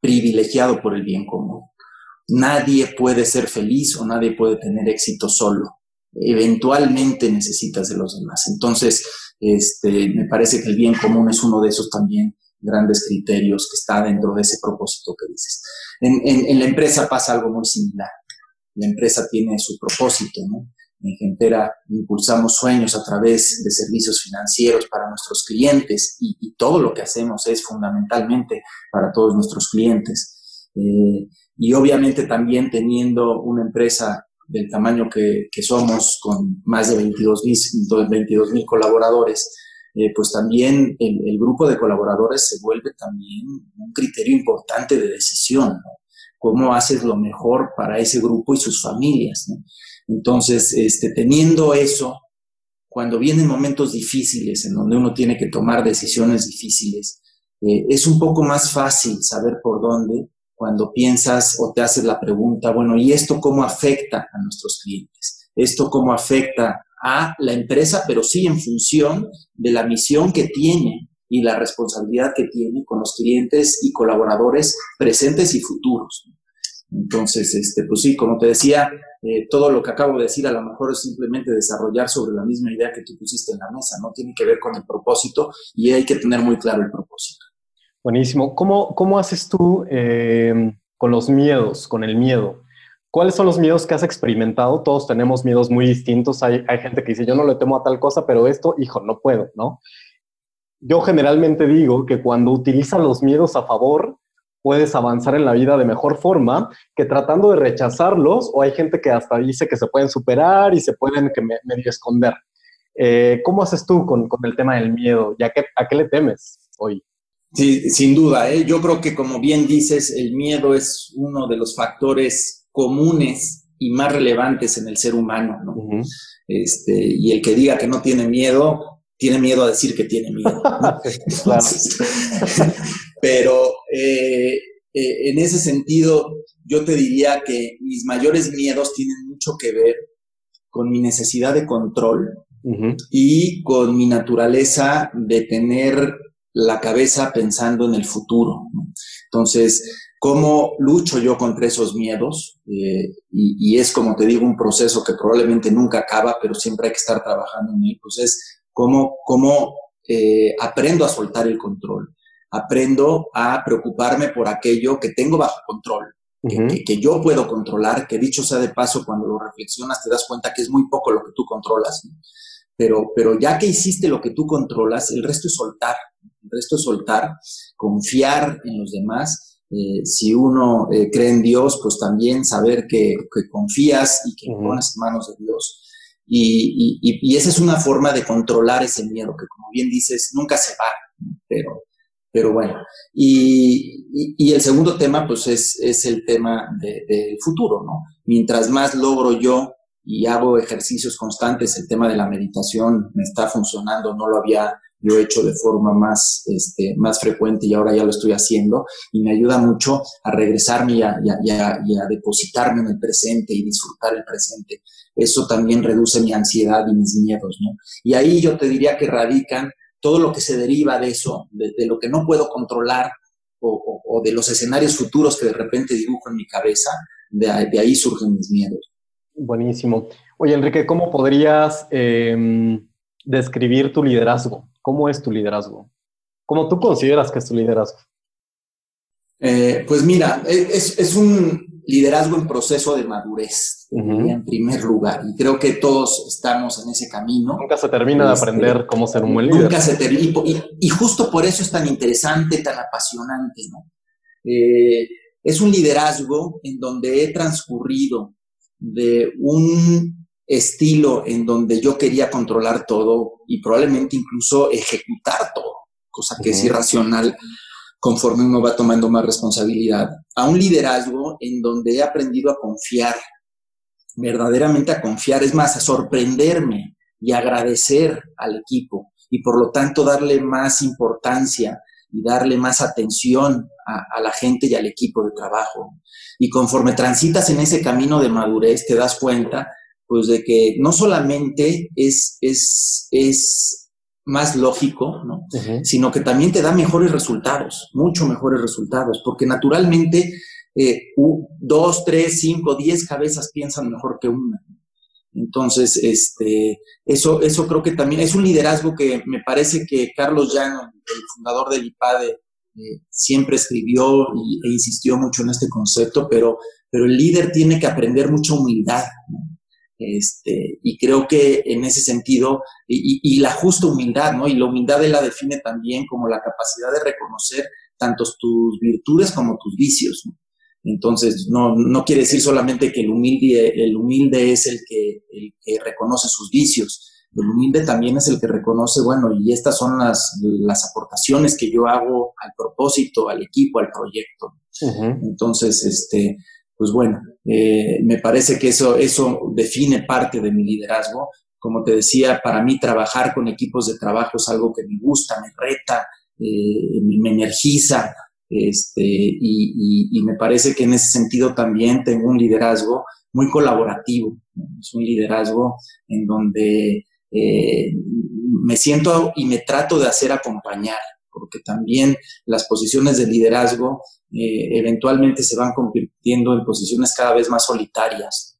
privilegiado por el bien común. Nadie puede ser feliz o nadie puede tener éxito solo. Eventualmente necesitas de los demás. Entonces, este, me parece que el bien común es uno de esos también grandes criterios que está dentro de ese propósito que dices. En, la empresa pasa algo muy similar. La empresa tiene su propósito, ¿no? En Gentera impulsamos sueños a través de servicios financieros para nuestros clientes y, todo lo que hacemos es fundamentalmente para todos nuestros clientes. Eh, y obviamente también teniendo una empresa del tamaño que, somos, con más de 22 mil colaboradores, eh, pues también el, grupo de colaboradores se vuelve también un criterio importante de decisión. Cómo haces lo mejor para ese grupo y sus familias. Entonces, este, teniendo eso, cuando vienen momentos difíciles en donde uno tiene que tomar decisiones difíciles, eh, es un poco más fácil saber por dónde cuando piensas o te haces la pregunta, bueno, ¿y esto cómo afecta a nuestros clientes? ¿Esto cómo afecta a la empresa, pero sí en función de la misión que tiene y la responsabilidad que tiene con los clientes y colaboradores presentes y futuros? Entonces, este, pues sí, como te decía, eh, todo lo que acabo de decir a lo mejor es simplemente desarrollar sobre la misma idea que tú pusiste en la mesa, ¿no? Tiene que ver con el propósito y hay que tener muy claro el propósito. Buenísimo. ¿Cómo, cómo haces tú eh, con los miedos, con el miedo? ¿Cuáles son los miedos que has experimentado? Todos tenemos miedos muy distintos. Hay, hay gente que dice, yo no le temo a tal cosa, pero esto, hijo, no puedo, ¿no? Yo generalmente digo que cuando utilizas los miedos a favor, puedes avanzar en la vida de mejor forma que tratando de rechazarlos, o hay gente que hasta dice que se pueden superar y se pueden que medio esconder. Eh, ¿Cómo haces tú con, con, el tema del miedo? ¿Ya que, ¿A qué le temes hoy? Sí, sin duda. ¿eh? Yo creo que, como bien dices, el miedo es uno de los factores comunes y más relevantes en el ser humano. ¿no? este, y el que diga que no tiene miedo, tiene miedo a decir que tiene miedo. pero eh, eh, en ese sentido, yo te diría que mis mayores miedos tienen mucho que ver con mi necesidad de control y con mi naturaleza de tener la cabeza pensando en el futuro. Entonces, ¿cómo lucho yo contra esos miedos? Eh, y, es, como te digo, un proceso que probablemente nunca acaba, pero siempre hay que estar trabajando en él. Pues es cómo, cómo eh, aprendo a soltar el control. Aprendo a preocuparme por aquello que tengo bajo control, que, que, yo puedo controlar, que dicho sea de paso, cuando lo reflexionas te das cuenta que es muy poco lo que tú controlas. ¿no? Pero, pero ya que hiciste lo que tú controlas, el resto es soltar, el resto es soltar, confiar en los demás. Eh, si uno eh, cree en Dios, pues también saber que, que confías y que pones en manos de Dios. Y, y, y, esa es una forma de controlar ese miedo, que como bien dices, nunca se va, pero, pero bueno. Y, y, el segundo tema, pues es, es el tema del de futuro, ¿no? Mientras más logro yo y hago ejercicios constantes. El tema de la meditación me está funcionando, no lo había yo hecho de forma más, este, más frecuente y ahora ya lo estoy haciendo y me ayuda mucho a regresarme y a, depositarme en el presente y disfrutar el presente. Eso también reduce mi ansiedad y mis miedos, ¿no? Y ahí yo te diría que radican todo lo que se deriva de eso, de, lo que no puedo controlar o, de los escenarios futuros que de repente dibujo en mi cabeza, de ahí surgen mis miedos. Buenísimo. Oye, Enrique, ¿cómo podrías em, describir tu liderazgo? ¿Cómo es tu liderazgo? ¿Cómo tú consideras que es tu liderazgo? Eh, pues mira, e, es, un liderazgo en proceso de madurez, en primer lugar, y creo que todos estamos en ese camino. Nunca se termina de este, aprender cómo ser un buen líder. Nunca se termina, y, justo por eso es tan interesante, tan apasionante, ¿no? Eh, es un liderazgo en donde he transcurrido de un estilo en donde yo quería controlar todo y probablemente incluso ejecutar todo, cosa que es irracional conforme uno va tomando más responsabilidad, a un liderazgo en donde he aprendido a confiar, verdaderamente a confiar, es más, a sorprenderme y agradecer al equipo y por lo tanto darle más importancia y darle más atención a, la gente y al equipo de trabajo. Y conforme transitas en ese camino de madurez, te das cuenta, pues, de que no solamente es, es, es más lógico, ¿no? Sino que también te da mejores resultados, mucho mejores resultados, porque naturalmente eh, dos, tres, cinco, diez cabezas piensan mejor que una. Entonces, este, eso, eso creo que también es un liderazgo que me parece que Carlos Llano, el fundador del IPADE, eh, siempre escribió e insistió mucho en este concepto, pero, pero el líder tiene que aprender mucha humildad. Este, y creo que en ese sentido, y, la justa humildad, ¿no? Y la humildad él la define también como la capacidad de reconocer tanto tus virtudes como tus vicios. Entonces, no, no quiere decir solamente que el humilde, el humilde es el que, el que reconoce sus vicios. El humilde también es el que reconoce, bueno, y estas son las, las aportaciones que yo hago al propósito, al equipo, al proyecto. Entonces, este, pues bueno, eh, me parece que eso, eso define parte de mi liderazgo. Como te decía, para mí trabajar con equipos de trabajo es algo que me gusta, me reta, eh, me energiza, este, y, y, me parece que en ese sentido también tengo un liderazgo muy colaborativo. Es un liderazgo en donde eh, me siento y me trato de hacer acompañar, porque también las posiciones de liderazgo eh, eventualmente se van convirtiendo en posiciones cada vez más solitarias.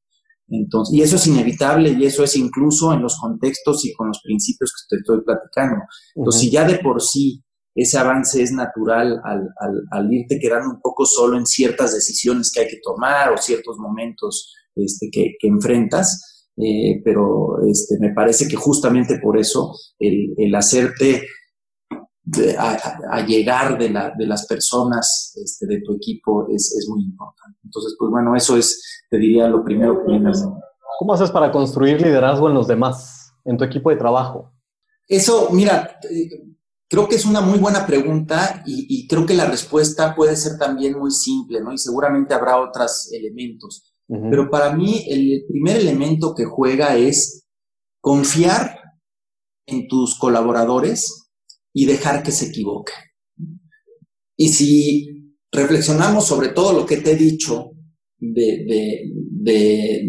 Entonces, y eso es inevitable y eso es incluso en los contextos y con los principios que te estoy platicando. Entonces, si ya de por sí ese avance es natural al, al, irte quedando un poco solo en ciertas decisiones que hay que tomar o ciertos momentos este, que, que enfrentas, eh, pero este, me parece que justamente por eso el, el hacerte a, llegar de, la, de, las personas este, de tu equipo es, es, muy importante. Entonces, pues bueno, eso es, te diría, lo primero que. ¿Cómo haces para construir liderazgo en los demás, en tu equipo de trabajo? Eso, mira, Creo que es una muy buena pregunta y, creo que la respuesta puede ser también muy simple, ¿no? Y seguramente habrá otros elementos. Pero para mí el primer elemento que juega es confiar en tus colaboradores y dejar que se equivoquen. Y si reflexionamos sobre todo lo que te he dicho de,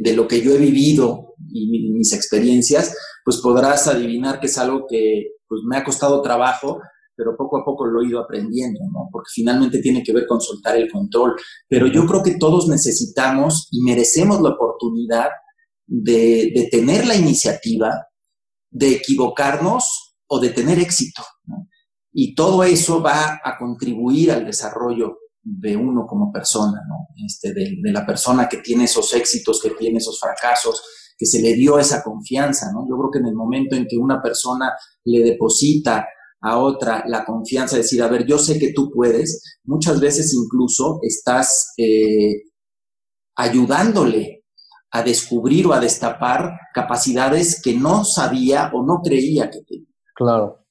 de lo que yo he vivido y mis experiencias, pues podrás adivinar que es algo que pues me ha costado trabajo, pero poco a poco lo he ido aprendiendo, ¿no? Porque finalmente tiene que ver con soltar el control. Pero yo creo que todos necesitamos y merecemos la oportunidad de, de tener la iniciativa, de equivocarnos o de tener éxito. Y todo eso va a contribuir al desarrollo de uno como persona, ¿no? Este, de, de, la persona que tiene esos éxitos, que tiene esos fracasos, que se le dio esa confianza, ¿no? Yo creo que en el momento en que una persona le deposita a otra la confianza de decir, a ver, yo sé que tú puedes, muchas veces incluso estás eh, ayudándole a descubrir o a destapar capacidades que no sabía o no creía que tenía. Claro.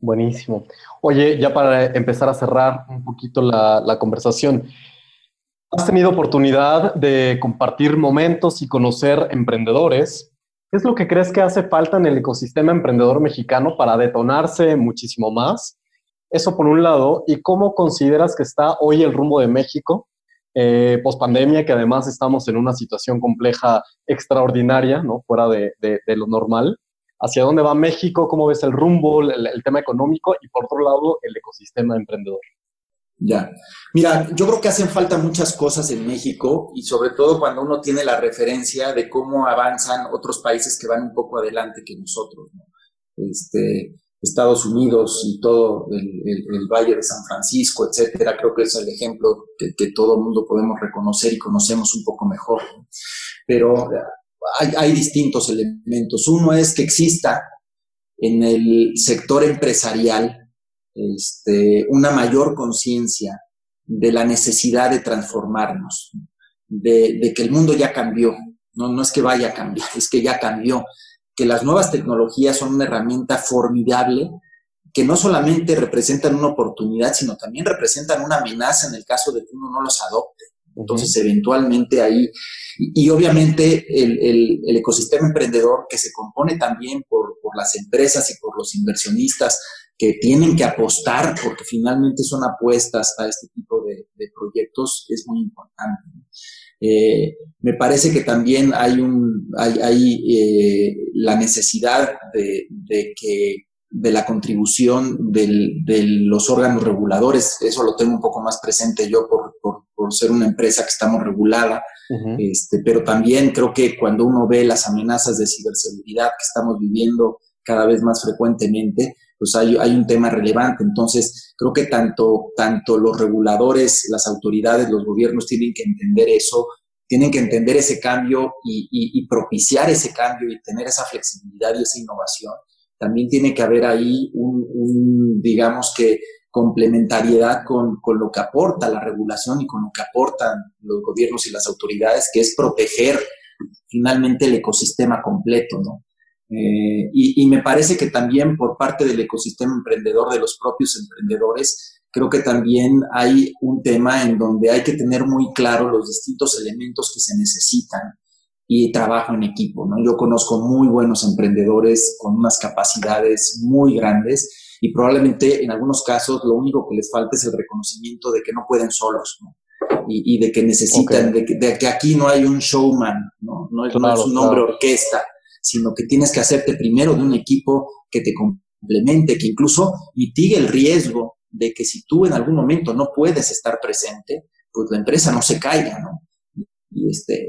Buenísimo. Oye, ya para empezar a cerrar un poquito la, conversación, Has tenido oportunidad de compartir momentos y conocer emprendedores. ¿Qué es lo que crees que hace falta en el ecosistema emprendedor mexicano para detonarse muchísimo más? Eso por un lado. ¿Y cómo consideras que está hoy el rumbo de México? Eh, post pandemia, que además estamos en una situación compleja extraordinaria, ¿no? Fuera de, lo normal. ¿Hacia dónde va México? ¿Cómo ves el rumbo, el tema económico? Y por otro lado, el ecosistema emprendedor. Ya. Mira, yo creo que hacen falta muchas cosas en México y sobre todo cuando uno tiene la referencia de cómo avanzan otros países que van un poco adelante que nosotros, ¿no? Este, Estados Unidos y todo el, Valle de San Francisco, etcétera, creo que es el ejemplo que, que todo el mundo podemos reconocer y conocemos un poco mejor. Pero hay, hay distintos elementos. Uno es que exista en el sector empresarial este, una mayor conciencia de la necesidad de transformarnos, de, que el mundo ya cambió, no, no es que vaya a cambiar, es que ya cambió, que las nuevas tecnologías son una herramienta formidable que no solamente representan una oportunidad, sino también representan una amenaza en el caso de que uno no los adopte. Entonces, eventualmente ahí, y, obviamente el, el, ecosistema emprendedor que se compone también por, por las empresas y por los inversionistas que tienen que apostar, porque finalmente son apuestas a este tipo de, proyectos, es muy importante. Eh, me parece que también hay, un, hay, hay eh, la necesidad de, que de la contribución del, de los órganos reguladores, eso lo tengo un poco más presente yo por, por, ser una empresa que estamos regulada, este, pero también creo que cuando uno ve las amenazas de ciberseguridad que estamos viviendo cada vez más frecuentemente, pues hay, hay, un tema relevante. Entonces, creo que tanto, tanto los reguladores, las autoridades, los gobiernos tienen que entender eso, tienen que entender ese cambio y, y, propiciar ese cambio y tener esa flexibilidad y esa innovación. También tiene que haber ahí un, un digamos que, complementariedad con, con, lo que aporta la regulación y con lo que aportan los gobiernos y las autoridades, que es proteger finalmente el ecosistema completo. Eh, y, y, me parece que también por parte del ecosistema emprendedor, de los propios emprendedores, creo que también hay un tema en donde hay que tener muy claro los distintos elementos que se necesitan y trabajo en equipo, ¿no? Yo conozco muy buenos emprendedores con unas capacidades muy grandes y probablemente en algunos casos lo único que les falta es el reconocimiento de que no pueden solos, ¿no? Y, y de que necesitan, de, que, de, que, aquí no hay un showman, ¿no? No es, claro, no es un hombre claro. orquesta, sino que tienes que hacerte primero de un equipo que te complemente, que incluso mitigue el riesgo de que si tú en algún momento no puedes estar presente, pues la empresa no se caiga, ¿no? Y este,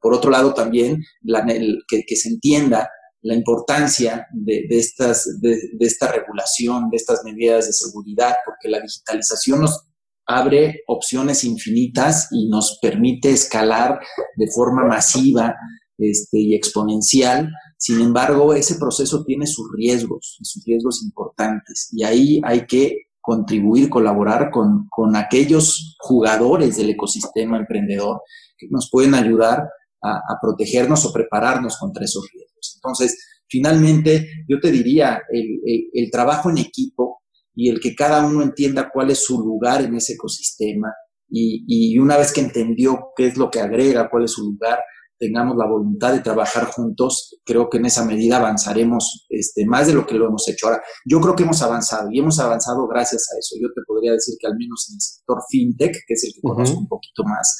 por otro lado también la, el, que, que, se entienda la importancia de, estas, de, de, esta regulación, de estas medidas de seguridad, porque la digitalización nos abre opciones infinitas y nos permite escalar de forma masiva este, y exponencial. Sin embargo, ese proceso tiene sus riesgos, sus riesgos importantes, y ahí hay que contribuir, colaborar con, con aquellos jugadores del ecosistema emprendedor que nos pueden ayudar a, a, protegernos o prepararnos contra esos riesgos. Entonces, finalmente, yo te diría, el, el, el, trabajo en equipo y el que cada uno entienda cuál es su lugar en ese ecosistema y, y una vez que entendió qué es lo que agrega, cuál es su lugar, tengamos la voluntad de trabajar juntos, creo que en esa medida avanzaremos este, más de lo que lo hemos hecho. Ahora, yo creo que hemos avanzado y hemos avanzado gracias a eso. Yo te podría decir que al menos en el sector fintech, que es el que uh -huh. conozco un poquito más,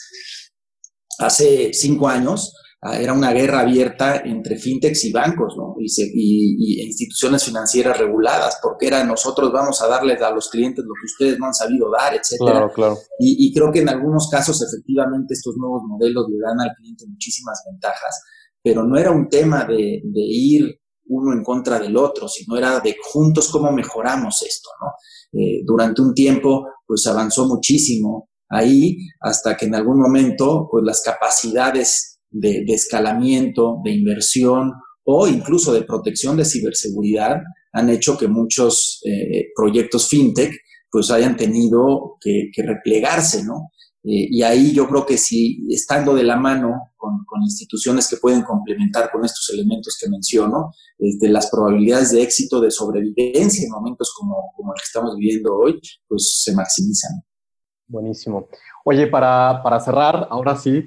hace cinco años era una guerra abierta entre fintechs y bancos, ¿no? Y, se, y, y, instituciones financieras reguladas, porque era nosotros vamos a darles a los clientes lo que ustedes no han sabido dar, etcétera. Claro, claro. Y, y creo que en algunos casos efectivamente estos nuevos modelos le dan al cliente muchísimas ventajas, pero no era un tema de, de ir uno en contra del otro, sino era de juntos cómo mejoramos esto, ¿no? Eh, durante un tiempo, pues avanzó muchísimo ahí hasta que en algún momento, pues las capacidades de, de escalamiento, de inversión o incluso de protección de ciberseguridad han hecho que muchos eh, proyectos fintech pues hayan tenido que, que replegarse, ¿no? Eh, y ahí yo creo que si estando de la mano con, con, instituciones que pueden complementar con estos elementos que menciono, este, las probabilidades de éxito, de sobrevivencia en momentos como, como el que estamos viviendo hoy, pues se maximizan. Buenísimo. Oye, para, para cerrar, ahora sí,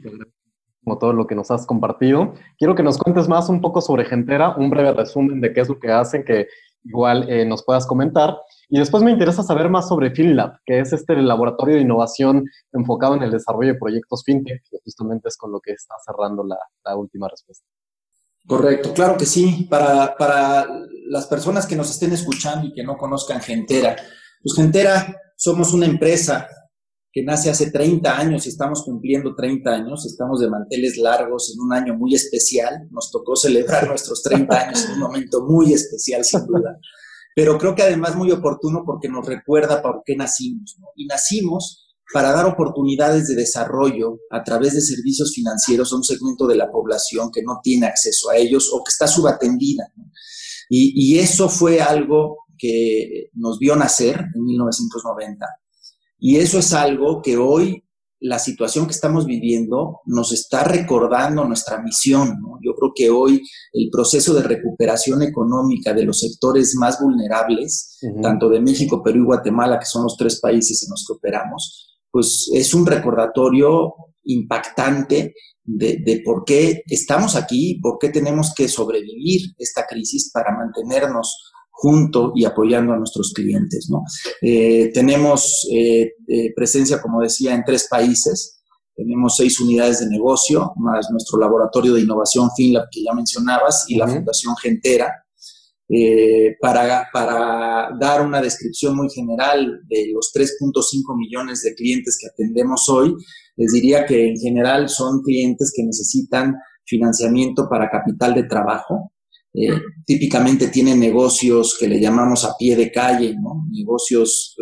como todo lo que nos has compartido, quiero que nos cuentes más un poco sobre Gentera, un breve resumen de qué es lo que hacen, que igual eh, nos puedas comentar. Y después me interesa saber más sobre FinLab, que es este laboratorio de innovación enfocado en el desarrollo de proyectos fintech, que justamente es con lo que está cerrando la, la última respuesta. Correcto, claro que sí. Para, para las personas que nos estén escuchando y que no conozcan Gentera, pues Gentera somos una empresa que nace hace 30 años y estamos cumpliendo 30 años, estamos de manteles largos en un año muy especial, nos tocó celebrar nuestros 30 años en un momento muy especial sin duda, pero creo que además muy oportuno porque nos recuerda por qué nacimos. Y nacimos para dar oportunidades de desarrollo a través de servicios financieros a un segmento de la población que no tiene acceso a ellos o que está subatendida. Y, y eso fue algo que nos vio nacer en 1990 y eso es algo que hoy la situación que estamos viviendo nos está recordando nuestra misión. ¿no? Yo creo que hoy el proceso de recuperación económica de los sectores más vulnerables, uh -huh. tanto de México, Perú y Guatemala, que son los tres países en los que operamos, pues es un recordatorio impactante de, de, por qué estamos aquí, por qué tenemos que sobrevivir esta crisis para mantenernos junto y apoyando a nuestros clientes. ¿no? Eh, tenemos eh, eh, presencia, como decía, en tres países. Tenemos seis unidades de negocio, más nuestro laboratorio de innovación FinLab que ya mencionabas y uh -huh. la Fundación Gentera. Para, para, dar una descripción muy general de los 3.5 millones de clientes que atendemos hoy, les diría que en general son clientes que necesitan financiamiento para capital de trabajo, eh, típicamente tienen negocios que le llamamos a pie de calle, ¿no? negocios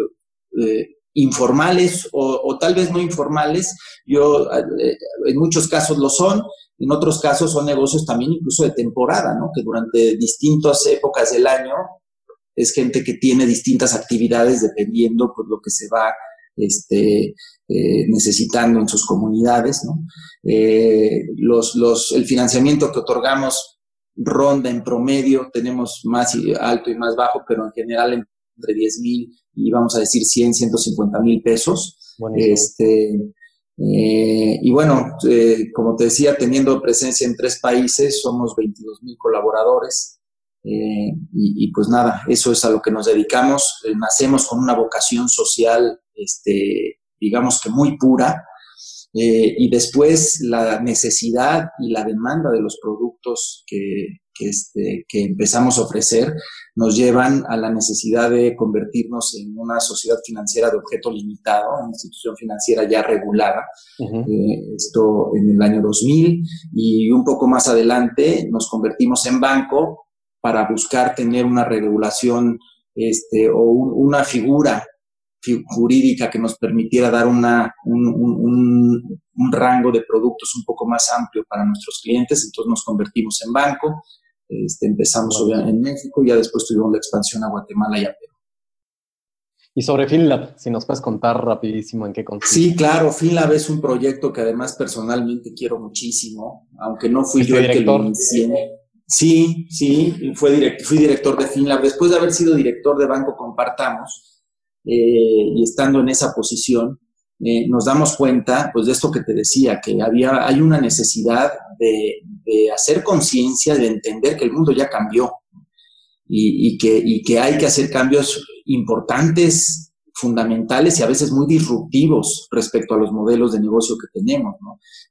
eh, informales o, tal vez no informales. Yo, eh, en muchos casos lo son, en otros casos son negocios también incluso de temporada, ¿no? que durante distintas épocas del año es gente que tiene distintas actividades dependiendo pues lo que se va este, eh, necesitando en sus comunidades. ¿no? Eh, los, los, el financiamiento que otorgamos ronda en promedio, tenemos más alto y más bajo, pero en general entre 10 mil y vamos a decir 100, 150 mil pesos. Este, eh, y bueno, eh, como te decía, teniendo presencia en tres países, somos 22 mil colaboradores. Eh, y, y, pues nada, eso es a lo que nos dedicamos. nacemos con una vocación social, este, digamos que muy pura, eh, y después la necesidad y la demanda de los productos que, que, este, que empezamos a ofrecer nos llevan a la necesidad de convertirnos en una sociedad financiera de objeto limitado, una institución financiera ya regulada. eh, esto en el año 2000 y un poco más adelante nos convertimos en banco para buscar tener una regulación este, o un, una figura jurídica que nos permitiera dar una, un, un, un, rango de productos un poco más amplio para nuestros clientes. Entonces nos convertimos en banco, este, empezamos en México y ya después tuvimos la expansión a Guatemala y a Perú. Y sobre FinLab, si nos puedes contar rapidísimo en qué consiste. Sí, claro, FinLab es un proyecto que además personalmente quiero muchísimo, aunque no fui yo el que lo inicié. Sí, sí, fue direct, fui director de FinLab. Después de haber sido director de Banco Compartamos, eh, y estando en esa posición, eh, nos damos cuenta, pues, de esto que te decía, que había, hay una necesidad de, hacer conciencia, de entender que el mundo ya cambió y, que, hay que hacer cambios importantes, fundamentales y a veces muy disruptivos respecto a los modelos de negocio que tenemos.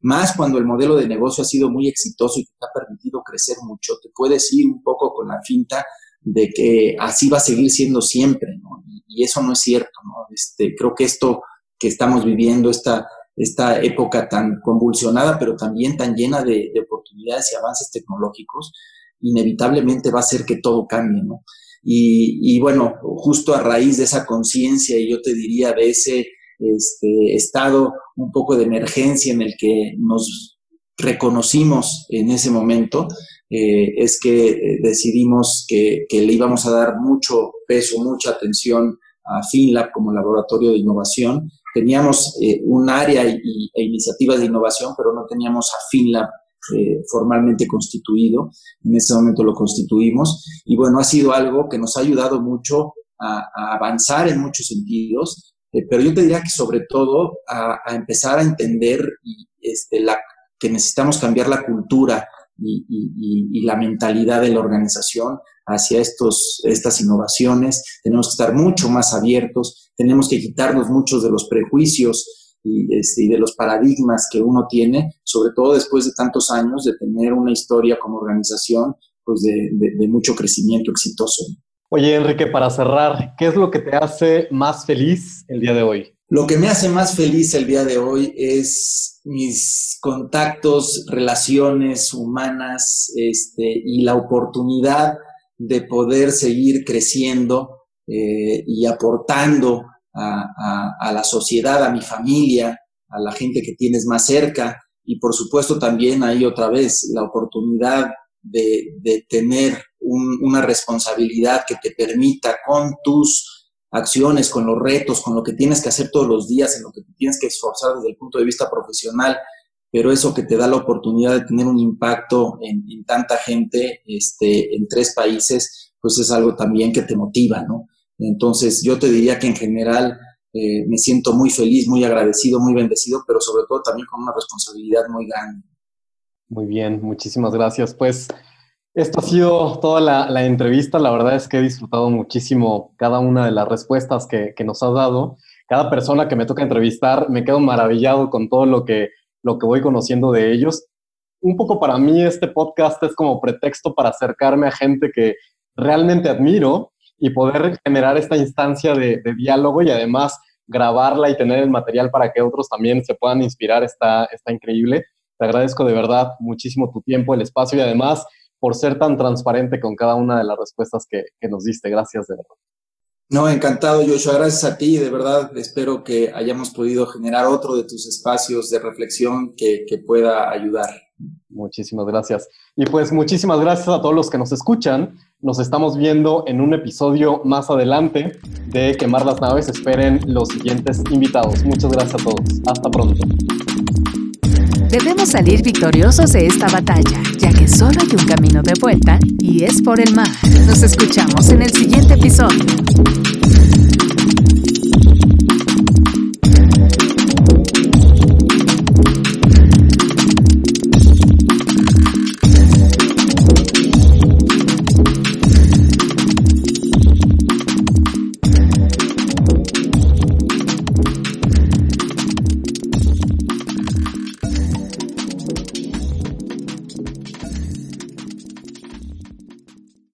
Más cuando el modelo de negocio ha sido muy exitoso y te ha permitido crecer mucho, te puedes ir un poco con la finta de que así va a seguir siendo siempre. Y, eso no es cierto. Este, creo que esto que estamos viviendo, esta, esta época tan convulsionada, pero también tan llena de, de oportunidades y avances tecnológicos, inevitablemente va a hacer que todo cambie, ¿no? Y, bueno, justo a raíz de esa conciencia, y yo te diría de ese este, estado un poco de emergencia en el que nos reconocimos en ese momento, eh, es que eh, decidimos que, le íbamos a dar mucho peso, mucha atención a FinLab como laboratorio de innovación. Teníamos eh, un área y, e iniciativas de innovación, pero no teníamos a FinLab eh, formalmente constituido. En ese momento lo constituimos. Y bueno, ha sido algo que nos ha ayudado mucho a, a avanzar en muchos sentidos, eh, pero yo te diría que sobre todo a, a empezar a entender y, este, la, que necesitamos cambiar la cultura y, y, y, la mentalidad de la organización hacia estos, estas innovaciones. Tenemos que estar mucho más abiertos, tenemos que quitarnos muchos de los prejuicios y, este, y de los paradigmas que uno tiene, sobre todo después de tantos años de tener una historia como organización pues de, de, de mucho crecimiento exitoso. Oye, Enrique, para cerrar, ¿qué es lo que te hace más feliz el día de hoy? Lo que me hace más feliz el día de hoy es mis contactos, relaciones humanas este, y la oportunidad de poder seguir creciendo eh, y aportando a, la sociedad, a mi familia, a la gente que tienes más cerca. Y por supuesto también ahí otra vez la oportunidad de, tener un, una responsabilidad que te permita con tus acciones, con los retos, con lo que tienes que hacer todos los días, en lo que tienes que esforzar desde el punto de vista profesional, pero eso que te da la oportunidad de tener un impacto en, tanta gente, este, en tres países, pues es algo también que te motiva, ¿no? Entonces, yo te diría que en general eh, me siento muy feliz, muy agradecido, muy bendecido, pero sobre todo también con una responsabilidad muy grande. Muy bien, muchísimas gracias. Pues esto ha sido toda la, la, entrevista. La verdad es que he disfrutado muchísimo cada una de las respuestas que, que, nos has dado. Cada persona que me toca entrevistar, me quedo maravillado con todo lo que, lo que voy conociendo de ellos. Un poco para mí este podcast es como pretexto para acercarme a gente que realmente admiro y poder generar esta instancia de, diálogo y además grabarla y tener el material para que otros también se puedan inspirar está, está increíble. Te agradezco de verdad muchísimo tu tiempo, el espacio y además por ser tan transparente con cada una de las respuestas que, que nos diste. Gracias, de verdad. No, encantado, Joshua. Gracias a ti. De verdad, espero que hayamos podido generar otro de tus espacios de reflexión que, que pueda ayudar. Muchísimas gracias. Y pues muchísimas gracias a todos los que nos escuchan. Nos estamos viendo en un episodio más adelante de Quemar las Naves. Esperen los siguientes invitados. Muchas gracias a todos. Hasta pronto. Debemos salir victoriosos de esta batalla, ya que solo hay un camino de vuelta y es por el mar. Nos escuchamos en el siguiente episodio.